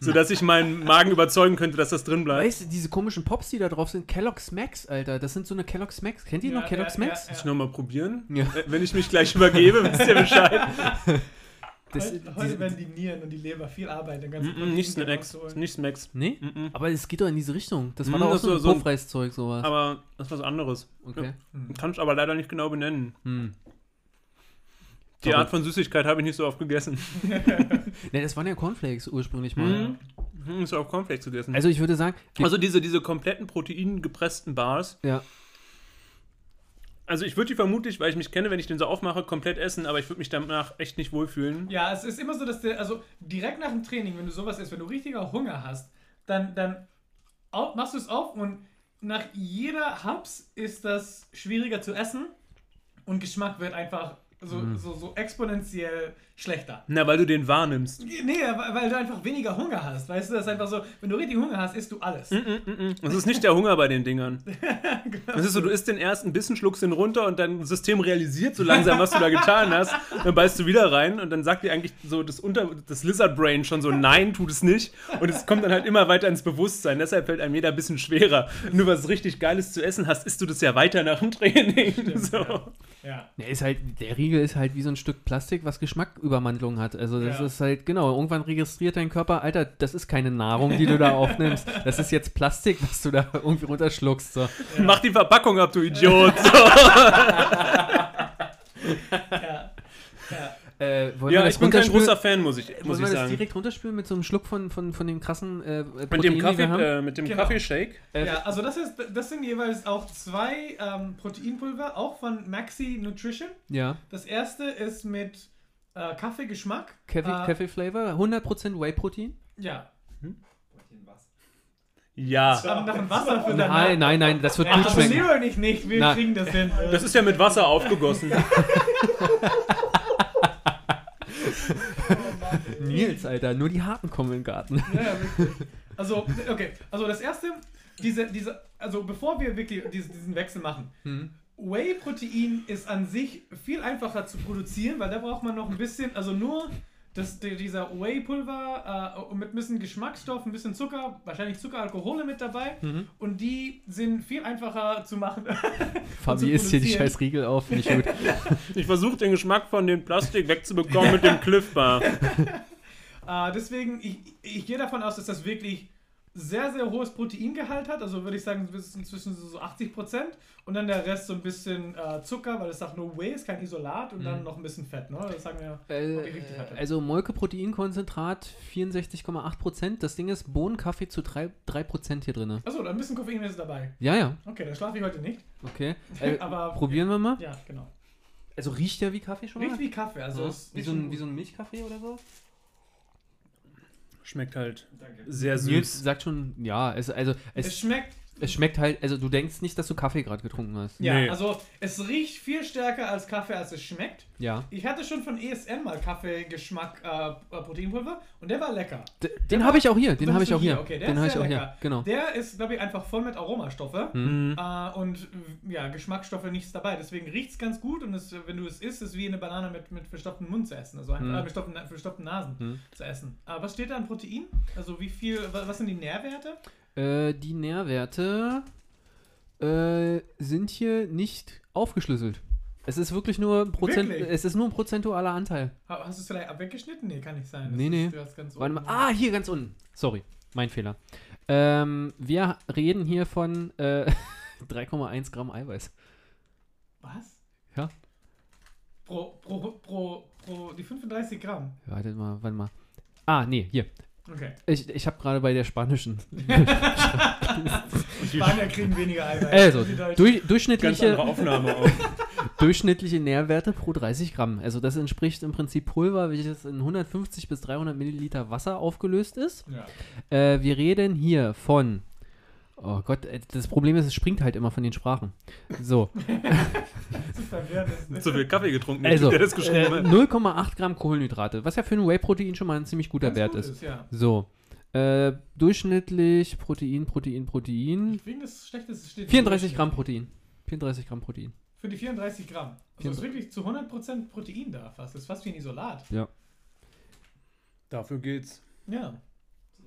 sodass ich meinen Magen überzeugen könnte, dass das drin bleibt. Weißt du, diese komischen Pops, die da drauf sind, Kellogg's Max, Alter, das sind so eine Kellogg's Max. Kennt ihr Ja, noch Kellogg's ja, Max? ja, Muss ich nochmal probieren? Ja. Wenn ich mich gleich übergebe, wisst ihr Bescheid. Das, heute, diese- heute werden die Nieren und die Leber viel Arbeit. Den ganzen Mm -mm, nicht Snacks. Nicht Smacks. nee? Mm -mm. Aber es geht doch in diese Richtung. Das war Mm, doch auch das so war ein so ein- Puffreiszeug, sowas. Aber das ist was anderes. Okay. Kann ich aber leider nicht genau benennen. Hm. Die Art von Süßigkeit habe ich nicht so oft gegessen. Ne, das waren ja Cornflakes ursprünglich mal. Mhm. Hm, Ist auch Cornflakes gegessen. Also ich würde sagen, Also diese, diese kompletten proteingepressten Bars. ja, Also ich würde die vermutlich, weil ich mich kenne, wenn ich den so aufmache, komplett essen, aber ich würde mich danach echt nicht wohlfühlen. Ja, es ist immer so, dass der, also direkt nach dem Training, wenn du sowas isst, wenn du richtiger Hunger hast, dann, dann au- machst du es auf und nach jeder Haps ist das schwieriger zu essen und Geschmack wird einfach so, so, so exponentiell schlechter. Na, weil du den wahrnimmst. Nee, weil du einfach weniger Hunger hast. Weißt du, das ist einfach so, wenn du richtig Hunger hast, isst du alles. Das ist nicht der Hunger bei den Dingern. Das ist so, du isst den ersten Bissen, schluckst den runter und dein System realisiert so langsam, was du da getan hast. Dann beißt du wieder rein und dann sagt dir eigentlich so das, Unter das Lizard Brain schon so, nein, tut es nicht. Und es kommt dann halt immer weiter ins Bewusstsein. Deshalb fällt einem jeder ein bisschen schwerer. Nur was richtig Geiles zu essen hast, isst du das ja weiter nach dem Training. so. ja. Ja. der ist halt, der Riegel ist halt wie so ein Stück Plastik, was Geschmackübermantelung hat. Also das Ja. ist halt, genau, irgendwann registriert dein Körper, Alter, das ist keine Nahrung, die du da aufnimmst. Das ist jetzt Plastik, was du da irgendwie runterschluckst. So. Mach die Verpackung ab, du Idiot. So. ja. ja. Äh, wollen Ja, ich das bin kein großer Fan, muss ich, muss Wollen ich wir das sagen. direkt runterspülen mit so einem Schluck von, von, von dem krassen äh, Mit dem Protein, die Kaffee, wir haben? äh, mit dem Genau. Kaffeeshake. Äh, Ja, also das, ist, das sind jeweils auch zwei ähm, Proteinpulver, auch von Maxi Nutrition. ja, Das erste ist mit äh, Kaffeegeschmack. Kaffee, Äh, Kaffee Flavor, 100% Whey-Protein. Ja. Ja. Dann noch ein Wasser für Nein, nein, nein, das wird Ja, nicht also schmecken. Leroy nicht, nicht. Wir Na. kriegen das hin. Das ist ja mit Wasser aufgegossen. Nils, Alter, nur die Harten kommen in den Garten. Ja, ja, wirklich. Also, okay. Also das erste, diese, diese, also bevor wir wirklich diesen, diesen Wechsel machen, Hm. Whey-Protein ist an sich viel einfacher zu produzieren, weil da braucht man noch ein bisschen, also nur das, die- dieser Whey-Pulver äh, mit ein bisschen Geschmacksstoff, ein bisschen Zucker, wahrscheinlich Zuckeralkohole mit dabei Mhm. und die sind viel einfacher zu machen. Fabi isst hier die scheiß Riegel auf, finde ich gut. Ich versuche den Geschmack von dem Plastik wegzubekommen mit dem Cliff Bar. Äh, deswegen, ich, ich gehe davon aus, dass das wirklich sehr, sehr hohes Proteingehalt hat. Also würde ich sagen, inzwischen so 80 Prozent. Und dann der Rest so ein bisschen äh, Zucker, weil es sagt nur Whey, ist kein Isolat. Und dann noch ein bisschen Fett. Ne? Das sagen wir. Äh, ob ich richtig hatte. also Molke-Proteinkonzentrat 64,8%. Das Ding ist Bohnenkaffee zu 3%, 3% hier drin. Achso, ein bisschen Koffein ist dabei. Ja, ja, Okay, dann schlafe ich heute nicht. okay. Äh, Aber probieren wir mal. ja, genau. Also riecht ja wie Kaffee schon mal? Riecht wie Kaffee. Also ja. wie, so ein, wie so ein Milchkaffee oder so? Schmeckt halt Danke. sehr Nils süß. sagt schon, ja, es, also Es es, schmeckt Es schmeckt halt, also du denkst nicht, dass du Kaffee gerade getrunken hast. Ja, Nee. also es riecht viel stärker als Kaffee, als es schmeckt. Ja. Ich hatte schon von ESN mal Kaffeegeschmack äh, äh, Proteinpulver und der war lecker. D den habe ich auch hier, den habe ich auch hier. Okay, der den ist habe sehr ich auch hier, lecker. genau. Der ist, glaube ich, einfach voll mit Aromastoffe. Mhm. Äh, und äh, ja, Geschmacksstoffe nichts dabei. Deswegen riecht es ganz gut und es, wenn du es isst, ist es wie eine Banane mit, mit verstopftem Mund zu essen. Also einfach Mhm. äh, verstopften, verstopften Nasen Mhm. zu essen. Aber was steht da an Protein? Also wie viel, wa- was sind die Nährwerte? Äh, die Nährwerte äh, sind hier nicht aufgeschlüsselt. Es ist wirklich nur ein Prozent, Wirklich? es ist nur ein prozentualer Anteil. Ha- Hast du es vielleicht abweggeschnitten? Nee, kann nicht sein. Nee, nee. Ist, Warte mal. Ah, hier ganz unten. Sorry, mein Fehler. Ähm, wir reden hier von äh, 3,1 Gramm Eiweiß. Was? Ja. Pro, pro, pro, pro, die 35 Gramm. Warte mal, warte mal. Ah, nee, hier. Okay. Ich, ich habe gerade bei der spanischen. Spanier kriegen weniger Eiweiß. Also, durch, durchschnittliche, durchschnittliche Nährwerte pro 30 Gramm. Also das entspricht im Prinzip Pulver, welches in 150 bis 300 Milliliter Wasser aufgelöst ist. Ja. Äh, wir reden hier von. Oh Gott, äh, das Problem ist, es springt halt immer von den Sprachen. So, ist ist Zu viel Kaffee getrunken, also der das äh, geschrieben hat. 0,8 Gramm Kohlenhydrate, was ja für ein Whey-Protein schon mal ein ziemlich guter ganz Wert gut ist. Ja. So, äh, durchschnittlich Protein, Protein, Protein. Wegen des Schlechtes steht 34 Gramm Protein. 34 Gramm Protein. Für die 34 Gramm. Also ist wirklich zu 100% Protein da fast. Das ist fast wie ein Isolat. Dafür geht's. Ja.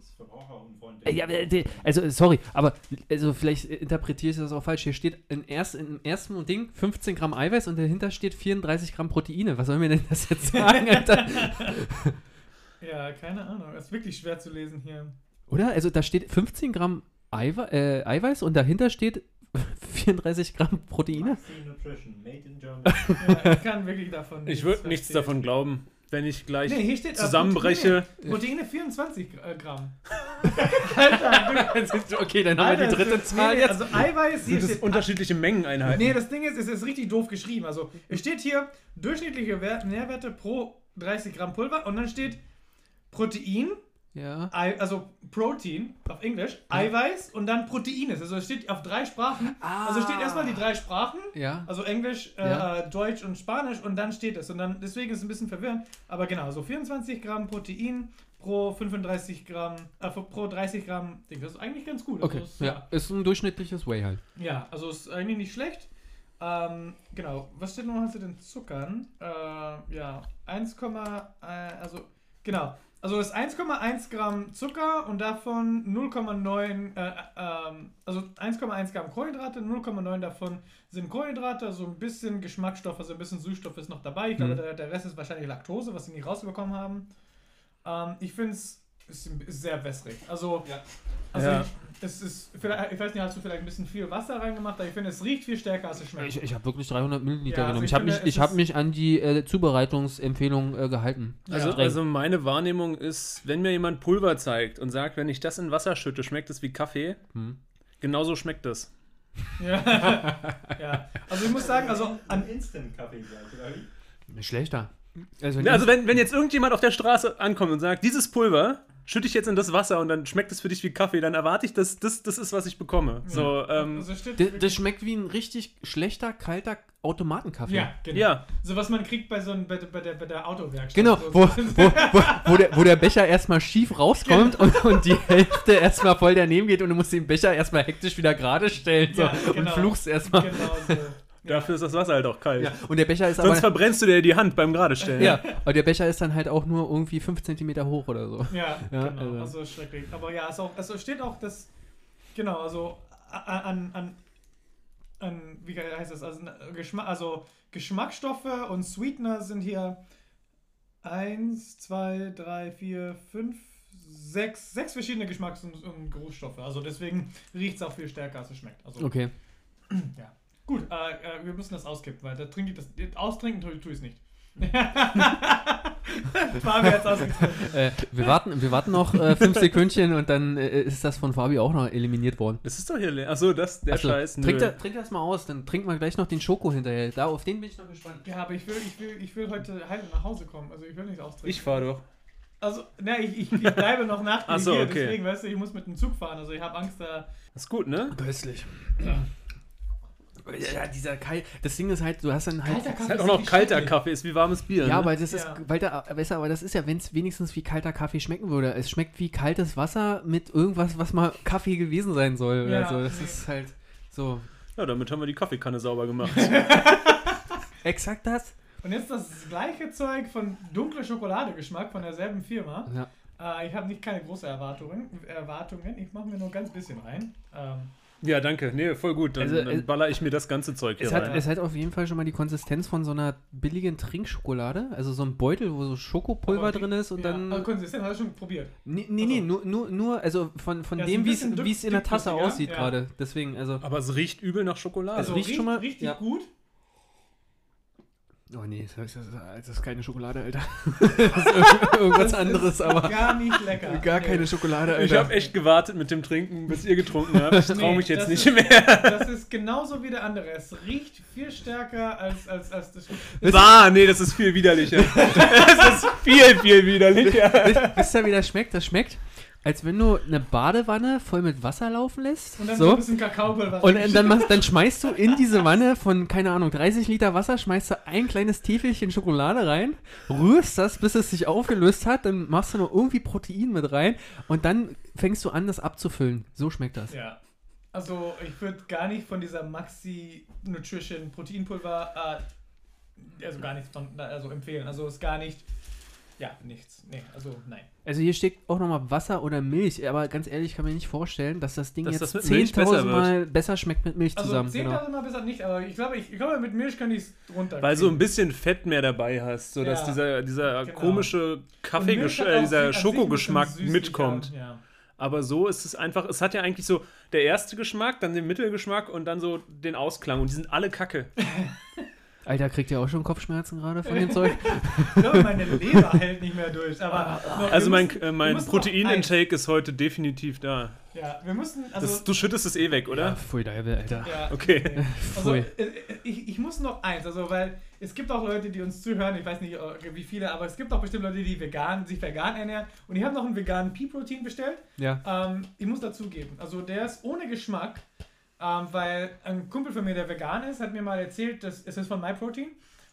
Ist verbraucherunfreundlich. Äh, Ja, äh, also sorry, aber also vielleicht interpretiere ich das auch falsch. Hier steht in erst, im ersten Ding 15 Gramm Eiweiß und dahinter steht 34 Gramm Proteine. Was soll mir denn das jetzt sagen, Alter? Ja, keine Ahnung. Das ist wirklich schwer zu lesen hier. Oder? Also da steht 15 Gramm Eiwe äh, Eiweiß und dahinter steht 34 Gramm Proteine. Nutrition, made in Germany. Ja, ich kann wirklich davon. Ich würde nichts davon glauben, wenn ich gleich Nee, hier steht äh, zusammenbreche. Proteine, Proteine 24 Gr- äh, Gramm. Alter, okay, dann Alter, das- nee, nee, Also Eiweiß, hier Sind steht unterschiedliche Mengeneinheiten? Nee, das Ding ist, es ist richtig doof geschrieben. Also, es steht hier durchschnittliche Wert, Nährwerte pro 30 Gramm Pulver und dann steht Protein, Ja. Ei, also Protein auf Englisch, Eiweiß und dann Proteines. Also, es steht auf drei Sprachen. Also, es steht erstmal die drei Sprachen, Ja. also Englisch, äh, Ja. Deutsch und Spanisch und dann steht es. Und dann, deswegen ist es ein bisschen verwirrend. Aber genau, so 24 Gramm Protein pro 35 Gramm, äh, pro 30 Gramm Ding. Das ist eigentlich ganz gut. Okay, Also, es- ja. Ist ein durchschnittliches Whey halt. ja, also ist eigentlich nicht schlecht. Ähm, genau, was steht noch zu den Zuckern? Äh, ja, 1, äh, also, genau. Also das ist 1,1 Gramm Zucker und davon 0,9, äh, ähm, also 1,1 Gramm Kohlenhydrate, 0,9 davon sind Kohlenhydrate, so ein bisschen Geschmacksstoff, also ein bisschen Süßstoff ist noch dabei. Ich glaube, Mhm. der, der Rest ist wahrscheinlich Laktose, was sie nicht rausbekommen haben. Ähm, ich finde es sehr wässrig. Also, Ja. also Ja. ich, es ist, vielleicht, ich weiß nicht, hast du vielleicht ein bisschen viel Wasser reingemacht, aber ich finde, es riecht viel stärker, als es schmeckt. Ich, ich habe wirklich 300 Milliliter Ja, also genommen. ich Ich habe mich, ich hab mich an die äh, Zubereitungsempfehlung äh, gehalten. Also, Streng. also meine Wahrnehmung ist, wenn mir jemand Pulver zeigt und sagt, wenn ich das in Wasser schütte, schmeckt es wie Kaffee, Hm. genauso schmeckt es. Ja. ja. Also ich muss sagen, also an an, Instant-Kaffee gleich, oder wie? Schlechter. Also, Ja, Also wenn, wenn jetzt irgendjemand auf der Straße ankommt und sagt, dieses Pulver schütte ich jetzt in das Wasser und dann schmeckt es für dich wie Kaffee, dann erwarte ich, dass das, das ist, was ich bekomme. So, ähm, also das, das schmeckt wie ein richtig schlechter, kalter Automatenkaffee. ja, genau. ja, So was man kriegt bei so einem, bei, bei, der, bei der Autowerkstatt. Genau, so, wo, wo, wo, wo, der, wo der Becher erstmal schief rauskommt und, und die Hälfte erstmal voll daneben geht und du musst den Becher erstmal hektisch wieder gerade stellen so, Ja, und genau. fluchst erstmal. Genau so. Dafür ist das Wasser halt auch kalt. Ja, und der Becher ist Sonst aber. verbrennst du dir die Hand beim Geradestellen. Ja, aber der Becher ist dann halt auch nur irgendwie 5 cm hoch oder so. Ja, Ja, genau. also- Also, schrecklich. Aber ja, es auch, also steht auch das, genau, also an, an, an wie heißt das, also, Geschmack, also Geschmacksstoffe und Sweetener sind hier 1, 2, 3, 4, 5, 6, sechs verschiedene Geschmacks- und, und Geruchsstoffe. Also deswegen riecht es auch viel stärker, als es schmeckt. Also, Okay. ja. Gut, äh, äh, wir müssen das auskippen, weil da trinke ich das, austrinken tue, tue ich es nicht. Mir jetzt ausgetrunken. Äh, wir, warten, wir warten noch äh, fünf Sekündchen und dann äh, ist das von Fabi auch noch eliminiert worden. Das ist doch hier leer. Achso, das, der Also, Scheiß. trink, da, trink das mal aus, dann trinken wir gleich noch den Schoko hinterher. Da, auf den bin ich noch gespannt. Ja, aber ich will, ich will, ich will heute heil nach Hause kommen. Also ich will nicht austrinken. Ich fahr doch. Also, ne, ich, ich, ich bleibe noch nach Ach so, hier, okay. deswegen, weißt du, ich muss mit dem Zug fahren, also ich habe Angst da. Das ist gut, ne? Köstlich. Ja, dieser Kalt. Das Ding ist halt, du hast dann halt. Kalter Ist Kaffee halt auch ist noch kalter. Kaffee, ist wie warmes Bier. Ja, ne? aber das ist, Ja. weil da, besser, aber das ist ja, wenn es wenigstens wie kalter Kaffee schmecken würde. Es schmeckt wie kaltes Wasser mit irgendwas, was mal Kaffee gewesen sein soll. Ja, oder so. Das nee. ist halt so. Ja, damit haben wir die Kaffeekanne sauber gemacht. Exakt das? Und jetzt das gleiche Zeug von dunkler Schokoladegeschmack von derselben Firma. Ja. Äh, ich habe nicht keine große Erwartungen. Erwartungen. Ich mache mir nur ganz bisschen rein. Ähm, ja, danke. Nee, voll gut. Dann, Also, dann baller ich mir das ganze Zeug hier Es hat, rein. es hat auf jeden Fall schon mal die Konsistenz von so einer billigen Trinkschokolade. Also so ein Beutel, wo so Schokopulver aber wie- drin ist und ja, dann. Also konsistent, hast du schon probiert. Nee, nee, nee, Also- nur, nur, nur, also von, von Ja, dem, wie es es in der Tasse aussieht ja. gerade. Deswegen, also. aber es riecht übel nach Schokolade. Also Also riecht riecht schon mal- richtig ja. gut. Oh nee, das ist, das ist keine Schokolade, Alter. das ist irgendwas anderes, aber. Gar nicht lecker. Gar Nee. keine Schokolade, ich Alter. habe echt gewartet mit dem Trinken, bis ihr getrunken habt. Ich traue Nee, mich jetzt nicht ist- mehr. Das ist genauso wie der andere. Es riecht viel stärker als, als, als das. Bah, nee, das ist viel widerlicher. das ist viel, viel widerlicher. Wisst ihr, wie das schmeckt? Das schmeckt, als wenn du eine Badewanne voll mit Wasser laufen lässt. Und dann so, ein bisschen Kakaopulver. Und äh, dann, machst, dann schmeißt du in diese Wanne von, keine Ahnung, 30 Liter Wasser, schmeißt du ein kleines Täfelchen Schokolade rein, rührst das, bis es sich aufgelöst hat, dann machst du noch irgendwie Protein mit rein und dann fängst du an, das abzufüllen. So schmeckt das. Ja. Also ich würde gar nicht von dieser Maxi Nutrition Proteinpulver, äh, also gar nichts von, also empfehlen. Also ist gar nicht, ja, nichts. Nee, also nein. Also hier steht auch nochmal Wasser oder Milch, aber ganz ehrlich, ich kann mir nicht vorstellen, dass das Ding Dass jetzt das mit Milch besser 10.000 Mal besser schmeckt mit Milch Also zusammen. 10.000 Genau. Mal besser nicht, aber ich glaube, ich, ich glaube mit Milch kann ich es drunter Weil so ein bisschen Fett mehr dabei hast, sodass Ja, dieser, dieser genau. komische Kaffee, äh, dieser ein Schokogeschmack mitkommt. Ja. Aber so ist es einfach, es hat ja eigentlich so der erste Geschmack, dann den Mittelgeschmack und dann so den Ausklang. Und die sind alle kacke. Alter, kriegt ihr auch schon Kopfschmerzen gerade von dem Zeug? Ich glaube, meine Leber hält nicht mehr durch. Aber noch, Also wir mein, müssen- äh, mein Proteinintake ist heute definitiv da. Ja, wir müssen, also... Das, du schüttest es eh weg, Ja, oder? pfui, Deibel, Alter. ja, Okay. nee. Also, äh, ich, ich muss noch eins, also weil es gibt auch Leute, die uns zuhören, ich weiß nicht äh, wie viele, aber es gibt auch bestimmt Leute, die vegan, sich vegan ernähren und ich habe noch einen veganen Pea-Protein bestellt. Ja. Ähm, ich muss dazugeben, also der ist ohne Geschmack, ähm, weil ein Kumpel von mir, der vegan ist, hat mir mal erzählt, dass es ist von MyProtein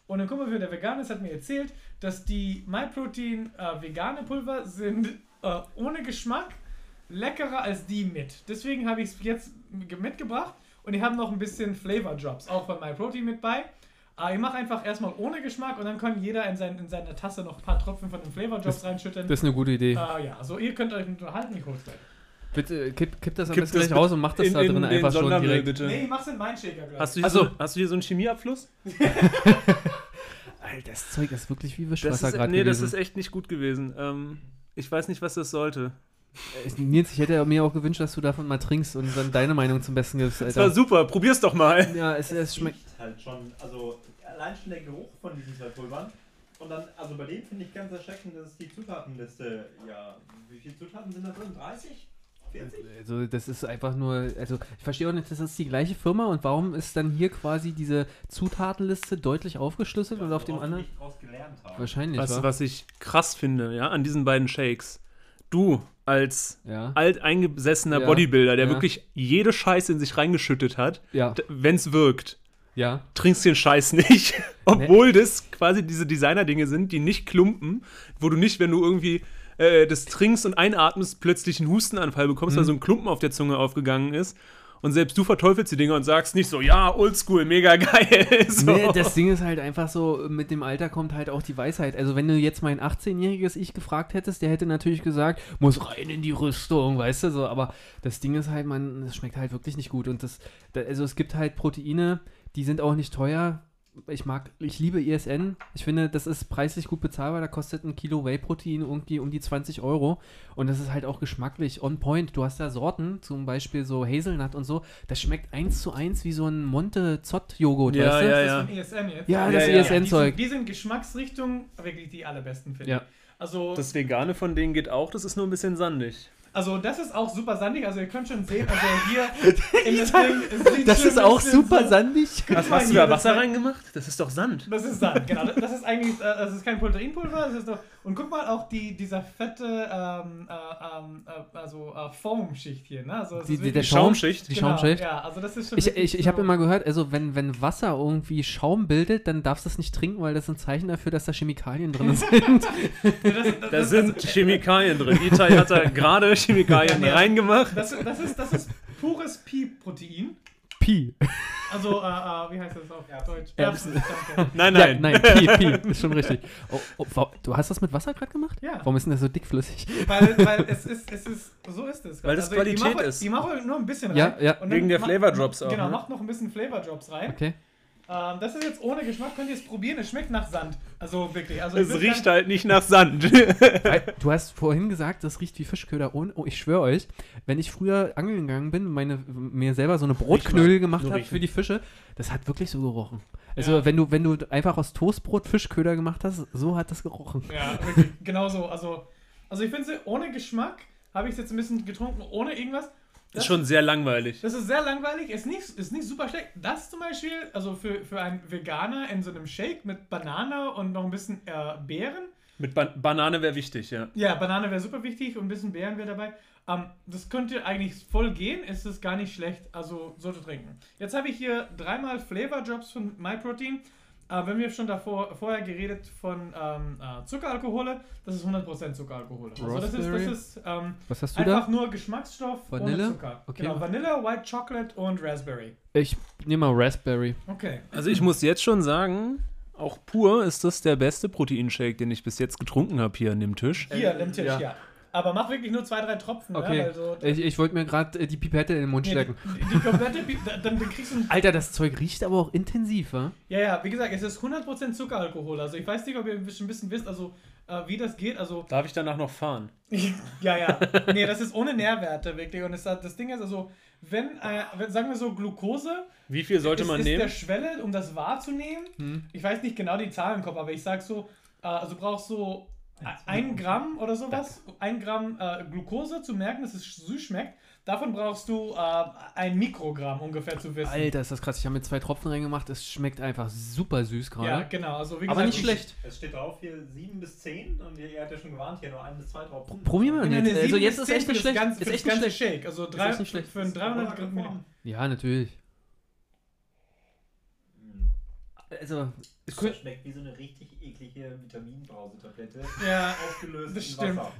und ein Kumpel von mir, der vegan ist, hat mir erzählt, dass die MyProtein äh, vegane Pulver sind äh, ohne Geschmack leckerer als die mit. Deswegen habe ich es jetzt ge- mitgebracht und ich habe noch ein bisschen Flavor Drops, auch bei MyProtein mit bei. Aber ich mache einfach erstmal ohne Geschmack und dann kann jeder in, sein, in seine Tasse noch ein paar Tropfen von den Flavor Drops reinschütten. Das ist eine gute Idee. äh, ja, also ihr könnt euch unterhalten, ich hol's gleich. Bitte kipp, kipp das am Kipp besten das gleich raus und mach das in, da in drin den einfach schon direkt. bitte. Nee, ich mach's in meinen Shaker gleich. Hast du, hier Also- so, hast du hier so einen Chemieabfluss? Alter, das Zeug ist wirklich wie Das Wischwasser gerade nee, das gewesen. ist echt nicht gut gewesen. Ähm, ich weiß nicht, was das sollte. Äh, Nils, ich hätte mir auch gewünscht, dass du davon mal trinkst und dann deine Meinung zum Besten gibst, Das war Alter. super, probier's doch mal. Ja, es, es schmeckt. Riecht halt schon, also allein schon der Geruch von diesen zwei Pulvern. Und dann, also bei dem finde ich ganz erschreckend, dass die Zutatenliste, ja, wie viele Zutaten sind da drin? 30? 40? Also, das ist einfach nur. Also, ich verstehe auch nicht, das ist die gleiche Firma und warum ist dann hier quasi diese Zutatenliste deutlich aufgeschlüsselt und auf dem anderen. die nicht draus gelernt haben. Wahrscheinlich, Was, wa? was ich krass finde, ja, an diesen beiden Shakes. Du als Ja. alteingesessener Ja, Bodybuilder, der ja. wirklich jede Scheiße in sich reingeschüttet hat, Ja. d- wenn's wirkt, Ja. trinkst den Scheiß nicht. Obwohl das quasi diese Designer-Dinge sind, die nicht klumpen, wo du nicht, wenn du irgendwie äh, das trinkst und einatmest, plötzlich einen Hustenanfall bekommst, Mhm. weil so ein Klumpen auf der Zunge aufgegangen ist. Und selbst du verteufelst die Dinge und sagst nicht so, ja, oldschool, mega geil. so. Nee, das Ding ist halt einfach so, mit dem Alter kommt halt auch die Weisheit. Also wenn du jetzt mein 18-jähriges Ich gefragt hättest, der hätte natürlich gesagt, muss rein in die Rüstung, weißt du, so, aber das Ding ist halt, man, es schmeckt halt wirklich nicht gut und das, da, also es gibt halt Proteine, die sind auch nicht teuer. Ich mag, ich liebe ISN. Ich finde, das ist preislich gut bezahlbar. Da kostet ein Kilo Whey-Protein irgendwie um die 20 Euro. Und das ist halt auch geschmacklich on point. Du hast da Sorten, zum Beispiel so Hazelnut und so. Das schmeckt eins zu eins wie so ein Monte-Zott-Joghurt, Ja, weißt du? ja, Das ist ja. von ESN jetzt. Ja, das Ja, ja. ESN-Zeug. Die, sind- die sind Geschmacksrichtung wirklich die allerbesten, finde Ja. ich. Also Das Vegane von denen geht auch, das ist nur ein bisschen sandig. Also das ist auch super sandig, also ihr könnt schon sehen, also hier in das Ding, Das ist auch super so- sandig. Was, hast du hier, da das Wasser reingemacht? Das ist doch Sand. Das ist Sand, genau. Das ist eigentlich, äh, das ist kein Proteinpulver, das ist doch, Und guck mal auch die, dieser fette ähm, äh, ähm, äh, also, äh, Foam-Schicht hier. Ne? Also, Die, die, Schaumschicht. Die Genau, Schaumschicht. Ja, also das ist schon Ich, ich, ich habe so- immer gehört, also wenn, wenn Wasser irgendwie Schaum bildet, dann darfst du es nicht trinken, weil das ist ein Zeichen dafür, dass da Chemikalien drin sind. Ja, das, das, Da das, sind Chemikalien drin. Itai hat da gerade Chemikalien Ja, reingemacht. das, das, ist, das ist pures Pi-Protein. Pi. Also, äh, äh, wie heißt das auf Erbsen. Deutsch? Erbsen. danke. Nein, Ja, nein. nein, Pi, Pi, ist schon richtig. Oh, oh, du hast das mit Wasser gerade gemacht? Ja. Warum ist denn das so dickflüssig? Weil, weil es ist, es ist, so ist es. Weil das Also, ich Qualität mache, ist. Ich mache nur ein bisschen rein. Ja, ja. und dann Wegen der Flavor Drops auch, Genau, ne? macht noch ein bisschen Flavor Drops rein. Okay. Ähm, das ist jetzt ohne Geschmack, könnt ihr es probieren. Es schmeckt nach Sand. Also wirklich. Also Es riecht halt nicht nach Sand. Du hast vorhin gesagt, das riecht wie Fischköder. Und oh, ich schwöre euch, wenn ich früher angeln gegangen bin, meine, mir selber so eine Brotknödel gemacht habe für die Fische, das hat wirklich so gerochen. Also Ja. wenn du wenn du einfach aus Toastbrot Fischköder gemacht hast, so hat das gerochen. Ja, wirklich. genau so. Also, also ich finde, ohne Geschmack habe ich es jetzt ein bisschen getrunken, ohne irgendwas. Das, ist schon sehr langweilig. das ist sehr langweilig, ist nicht, ist nicht super schlecht. Das zum Beispiel, also für, für einen Veganer in so einem Shake mit Banane und noch ein bisschen äh, Beeren. Mit ba Banane wäre wichtig, ja. Ja, Banane wäre super wichtig und ein bisschen Beeren wäre dabei. Ähm, das könnte eigentlich voll gehen, ist es gar nicht schlecht, also so zu trinken. Jetzt habe ich hier dreimal Flavor Drops von MyProtein. Äh, wenn wir schon davor vorher geredet von ähm, äh, Zuckeralkohole, das ist 100% Zuckeralkohole. Also das ist, das ist ähm, Was hast du einfach da? nur Geschmacksstoff Vanille? ohne Zucker. Okay. Genau, Vanille, White Chocolate und Raspberry. Ich nehme mal Raspberry. Okay. Also ich muss jetzt schon sagen, auch pur ist das der beste Proteinshake, den ich bis jetzt getrunken habe hier an dem Tisch. Hier, an dem Tisch, ja. ja. Aber mach wirklich nur zwei, drei Tropfen. Okay. Ja, weil so, Ich, ich wollte mir gerade äh, die Pipette in den Mund nee, stecken. die, die komplette, Pi- dann, dann kriegst du ein Alter, das Zeug riecht aber auch intensiv, wa? Ja, ja, wie gesagt, es ist 100% Zuckeralkohol. Also ich weiß nicht, ob ihr ein bisschen, ein bisschen wisst, also äh, wie das geht. Also, Darf ich danach noch fahren? ja, ja. Nee, das ist ohne Nährwerte wirklich. Und es, hat- das Ding ist also, wenn, äh, wenn sagen wir so, Glucose Wie viel sollte ist, man ist der nehmen? Schwelle, um das wahrzunehmen. Hm. Ich weiß nicht genau die Zahlen im Kopf, aber ich sag so, äh, also du brauchst so ein Gramm oder sowas, ein Gramm äh, Glucose zu merken, dass es süß schmeckt. Davon brauchst du äh, ein Mikrogramm ungefähr zu wissen. Alter, ist das krass. Ich habe mir zwei Tropfen reingemacht. Es schmeckt einfach super süß Ja, gerade. genau. Also, wie aber gesagt, nicht ich- schlecht. Es steht drauf hier 7 bis 10 und ihr, ihr habt ja schon gewarnt, hier nur 1 bis 2 Tropfen. Probier mal Nee, jetzt. nee, Also jetzt ist echt nicht das schlecht. Ganze, Ist echt nicht schlecht. Shake. Also Ist drei, echt nicht schlecht. für ein 300 Gramm. Ja, natürlich. Hm. Also, Das schmeckt wie so eine richtig eklige Vitaminbrausetablette. Ja, Aufgelöst das in stimmt. Wasser.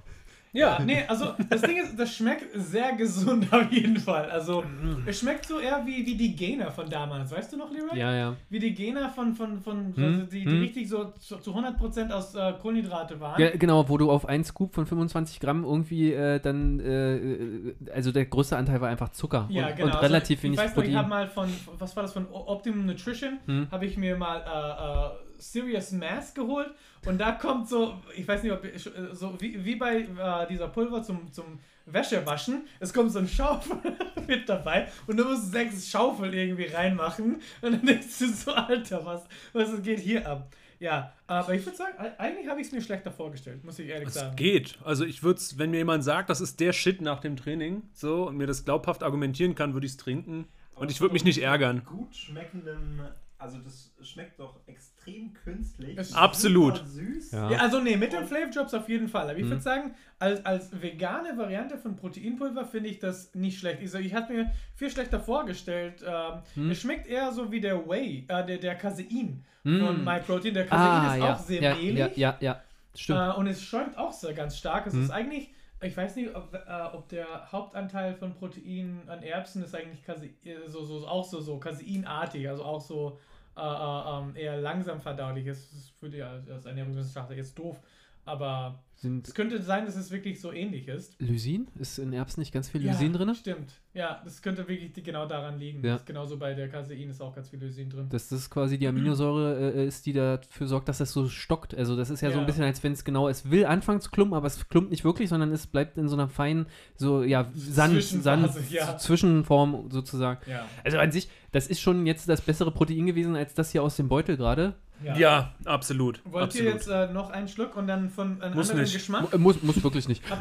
Ja. Nee, also das Ding ist, das schmeckt sehr gesund auf jeden Fall. Also es schmeckt so eher wie, wie die Gainer von damals. Weißt du noch, Leroy? ja, ja. Wie die Gainer von, von, von Hm, also die, die hm. richtig so zu, zu 100% aus äh, Kohlenhydrate waren. Ja, genau, wo du auf einen Scoop von 25 Gramm irgendwie äh, dann, äh, äh, also der größte Anteil war einfach Zucker Ja, und, genau. und relativ also, wenig ich weiß noch, ich habe mal von, was war das, von Optimum Nutrition, Hm. habe ich mir mal äh, äh, Serious Mass geholt und da kommt so, ich weiß nicht, ob ihr- so wie, wie bei äh, dieser Pulver zum, zum Wäschewaschen, es kommt so ein Schaufel mit dabei und du musst sechs Schaufel irgendwie reinmachen und dann denkst du so, Alter, was, was geht hier ab? Ja, aber ich würde sagen, eigentlich habe ich es mir schlechter vorgestellt, muss ich ehrlich Es sagen. geht. Also ich würde es, wenn mir jemand sagt, das ist der Shit nach dem Training, so, und mir das glaubhaft argumentieren kann, würde ich es trinken. Und ich würde mich nicht ärgern. Gut schmeckenden, also das schmeckt doch extrem künstlich. Es- Absolut. Süß. Ja. Ja, also nee, mit den Flavor Drops auf jeden Fall. Aber ich Mhm. würde sagen, als, als vegane Variante von Proteinpulver finde ich das nicht schlecht. Ich, so, ich hatte mir viel schlechter vorgestellt. Ähm, Mhm. Es schmeckt eher so wie der Whey, äh, der, der Casein Mhm. von MyProtein. Der Casein Ah, ist ja, auch sehr ja, mehlig. ja, ja, ja, stimmt. Äh, und es schäumt auch sehr ganz stark. Es Mhm. ist eigentlich, ich weiß nicht, ob, äh, ob der Hauptanteil von Protein an Erbsen ist eigentlich Casein, äh, so, so, auch so, so Caseinartig, also auch so äh, äh, ähm, eher langsam verdaulich. Das die als als Ernährungswissenschaftler jetzt doof. Aber Sind es könnte sein, dass es wirklich so ähnlich ist. Lysin? Ist in Erbsen nicht ganz viel Lysin ja, drin? Stimmt. Ja, das könnte wirklich genau daran liegen. Ja. Genauso bei der Casein ist auch ganz viel Lysin drin. Dass das quasi die Aminosäure äh, ist, die dafür sorgt, dass das so stockt. Also das ist ja, so ein Ja. bisschen, als wenn es genau, es will anfangen zu klumpen, aber es klumpt nicht wirklich, sondern es bleibt in so einer feinen, so, ja, Sand, Sand, ja. Zwischenform sozusagen. Ja. Also an sich, das ist schon jetzt das bessere Protein gewesen, als das hier aus dem Beutel gerade. Ja, absolut. Wollt absolut. ihr jetzt äh, noch einen Schluck und dann von einem Muss anderen nicht. Geschmack? Mu- Muss, muss wirklich nicht.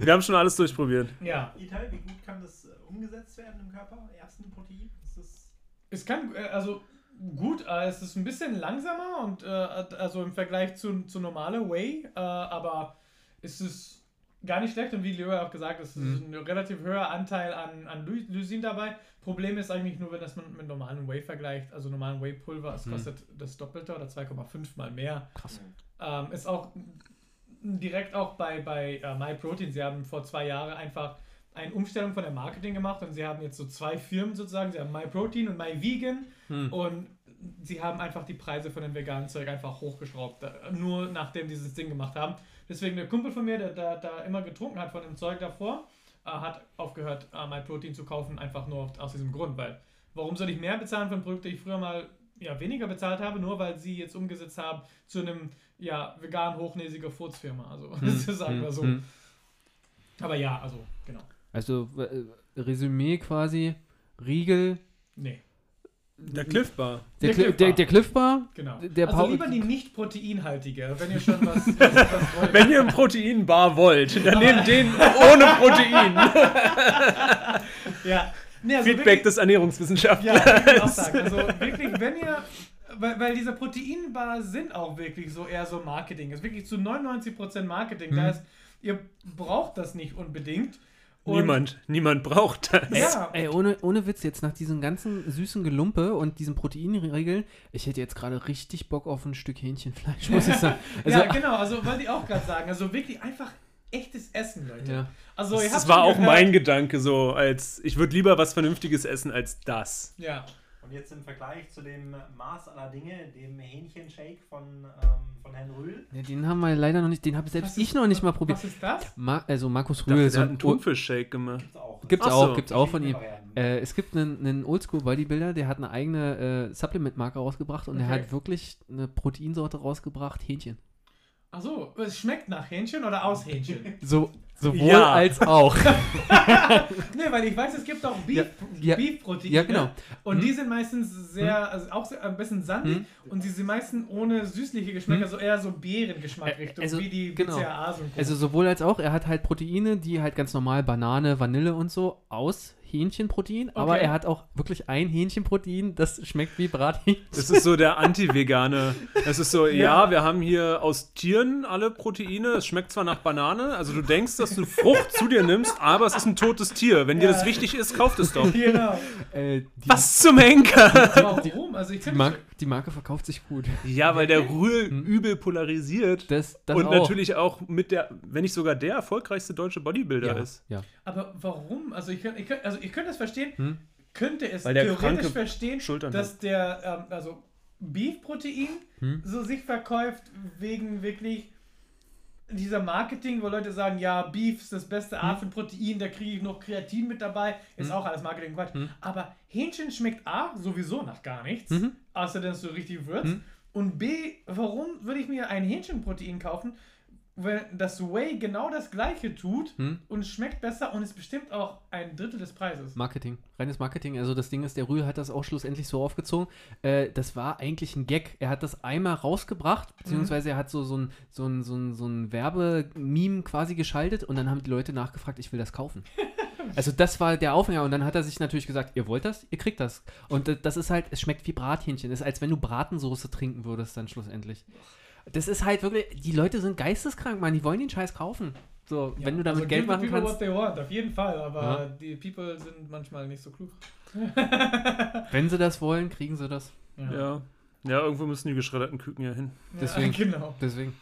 Wir haben schon alles durchprobiert. ja. Ital, wie gut kann das äh, umgesetzt werden im Körper? Erbsenprotein? Ist das Es kann, äh, also gut, äh, es ist ein bisschen langsamer und äh, also im Vergleich zu, zu normale Way, äh, aber es ist gar nicht schlecht und wie Leroy auch gesagt hat, es ist Mhm. ein relativ höherer Anteil an, an Ly- Lysin dabei. Problem ist eigentlich nur, wenn das man mit normalen Whey vergleicht, also normalen Whey-Pulver, es Mhm. kostet das Doppelte oder 2,5 mal mehr. Krass. Ähm, ist auch direkt auch bei, bei äh, MyProtein. Sie haben vor zwei Jahren einfach eine Umstellung von der Marketing gemacht und sie haben jetzt so zwei Firmen sozusagen. Sie haben MyProtein und MyVegan Hm. und sie haben einfach die Preise von dem veganen Zeug einfach hochgeschraubt. da- Nur nachdem die dieses Ding gemacht haben. Deswegen der Kumpel von mir, der da immer getrunken hat von dem Zeug davor, äh, hat aufgehört, äh, MyProtein zu kaufen, einfach nur aus diesem Grund. Weil, warum soll ich mehr bezahlen für ein Produkt, das ich früher mal ja, weniger bezahlt habe, nur weil sie jetzt umgesetzt haben zu einem ja, vegan hochnäsiger Furzfirma. Also, Hm, sagen wir hm, so. hm. Aber ja, also, genau. Also, äh, Resümee quasi, Riegel, Nee, Der Cliff Bar. der, Der Cli Cliff der, Bar. der Cliff Bar, genau. Der also lieber die nicht proteinhaltige, wenn ihr schon was, was, was wollt. Wenn ihr einen Proteinbar wollt, dann nehmt den ohne Protein. ja. Nee, also Feedback wirklich- des Ja, Ernährungswissenschaftlers. ich will auch sagen. Also wirklich, wenn ihr. Weil, weil diese Proteinbars sind auch wirklich so eher so Marketing. ist wirklich zu 99% Marketing. Da Mhm. ist, ihr braucht das nicht unbedingt. Und- Niemand, niemand braucht das. Ja. Ey, ohne, ohne Witz, jetzt nach diesen ganzen süßen Gelumpe und diesen Proteinregeln, ich hätte jetzt gerade richtig Bock auf ein Stück Hähnchenfleisch, muss ich sagen. Also, ja, genau. Also wollte ich auch gerade sagen. Also wirklich einfach echtes Essen, Leute. ja. Also, Das, habt war auch gehört- mein Gedanke so, als ich würde lieber was Vernünftiges essen als das. Ja. Und jetzt im Vergleich zu dem Maß aller Dinge, dem Hähnchenshake von, ähm, von Herrn Rühl. Ja, den haben wir leider noch nicht, den habe selbst Was ich ist- noch nicht mal probiert. Was ist das? Ma also Markus dachte, Rühl, der so einen Thunfisch-Shake gemacht. Gibt's auch. Gibt's Ach auch, so. gibt's auch von ihm. Äh, es gibt einen, einen Oldschool-Bodybuilder, der hat eine eigene äh, Supplement-Marke rausgebracht und der Okay. hat wirklich eine Proteinsorte rausgebracht, Hähnchen. Achso, es schmeckt nach Hähnchen oder aus Hähnchen? So, sowohl Ja. als auch. nee, weil ich weiß, es gibt auch Ja, Beef, ja. Beef-Proteine. Ja, genau. Und Mhm. die sind meistens sehr, also auch sehr, ein bisschen sandig und sie sind meistens ohne süßliche Geschmäcker, Mhm. so eher so Beerengeschmack Richtung, also, wie die genau. BCAAs und Co. Also sowohl als auch, er hat halt Proteine, die halt ganz normal Banane, Vanille und so aus Hähnchenprotein, aber Okay. er hat auch wirklich ein Hähnchenprotein, das schmeckt wie Brathähnchen. Das ist so der Anti-Vegane. Das ist so, ja. Ja. wir haben hier aus Tieren alle Proteine. Es schmeckt zwar nach Banane, also du denkst, dass du Frucht zu dir nimmst, aber es ist ein totes Tier. Wenn dir Ja. das wichtig ist, kauft es doch. genau. Äh, die, Was zum Henker? Warum? Also ich Die, finde Mar die Marke verkauft sich gut. Ja, weil der Rühl Hm. übel polarisiert. Das, das und auch. natürlich auch mit der, wenn nicht sogar der erfolgreichste deutsche Bodybuilder ja, ist. ja. Aber warum? Also ich, könnt- ich, also ich könnte es verstehen, Hm? könnte es theoretisch verstehen, dass der, ähm, also Beef-Protein Hm? so sich verkauft wegen wirklich dieser Marketing, wo Leute sagen, ja, Beef ist das beste Art von Protein, da kriege ich noch Kreatin mit dabei, ist Hm. auch alles Marketing Quatsch. Hm. Aber Hähnchen schmeckt A, sowieso nach gar nichts, Mhm. außer dass du richtig würzt. Hm. Und B, warum würde ich mir ein Hähnchenprotein kaufen, wenn das Whey genau das gleiche tut Hm? und es schmeckt besser und ist bestimmt auch ein Drittel des Preises. Marketing, reines Marketing. Also das Ding ist, der Rühl hat das auch schlussendlich so aufgezogen. Äh, das war eigentlich ein Gag. Er hat das einmal rausgebracht, beziehungsweise er hat so, so ein, so ein, so ein, so ein Werbememe quasi geschaltet und dann haben die Leute nachgefragt, ich will das kaufen. Also das war der Aufhänger und dann hat er sich natürlich gesagt, ihr wollt das, ihr kriegt das. Und äh, das ist halt, es schmeckt wie Brathähnchen. Das ist, als wenn du Bratensoße trinken würdest dann schlussendlich. Das ist halt wirklich, die Leute sind geisteskrank, Mann, die wollen den Scheiß kaufen. So, wenn du damit also Geld machen people kannst. what they want, auf jeden Fall, aber Ja. die People sind manchmal nicht so klug. Wenn sie das wollen, kriegen sie das. Ja. Ja, irgendwo müssen die geschredderten Küken ja hin. Deswegen. Ja, genau. Deswegen.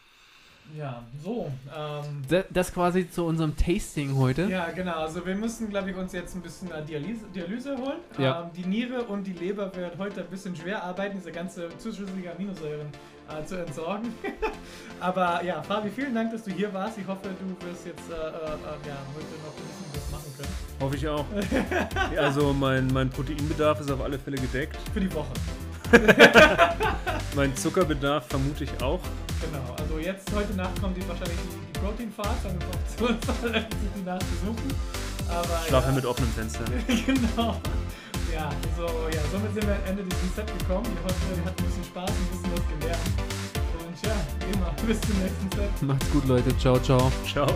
Ja, so. Ähm, Da- Das quasi zu unserem Tasting heute. ja, genau. Also wir müssen, glaube ich, uns jetzt ein bisschen äh, Dialyse, Dialyse holen. Ja. Ähm, die Niere und die Leber wird heute ein bisschen schwer arbeiten, diese ganze zuschüssige Aminosäuren äh, zu entsorgen. Aber ja, Fabi, vielen Dank, dass du hier warst. Ich hoffe, du wirst jetzt äh, äh, äh, ja, heute noch ein bisschen was machen können. Hoffe ich auch. Also mein, mein Proteinbedarf ist auf alle Fälle gedeckt. Für die Woche. Mein Zuckerbedarf vermute ich auch. Genau, also jetzt heute Nacht kommt die, wahrscheinlich die, die Protein-Fahrt, dann kommt zu uns alle, die Nacht besuchen. Aber Schlafe ja, mit offenem Fenster. genau. Ja, so, ja, somit sind wir am Ende dieses Set gekommen. Ich hoffe, ihr hattet ein bisschen Spaß und ein bisschen was gelernt. Und ja, wie immer, bis zum nächsten Set. Macht's gut, Leute. Ciao, ciao. Ciao.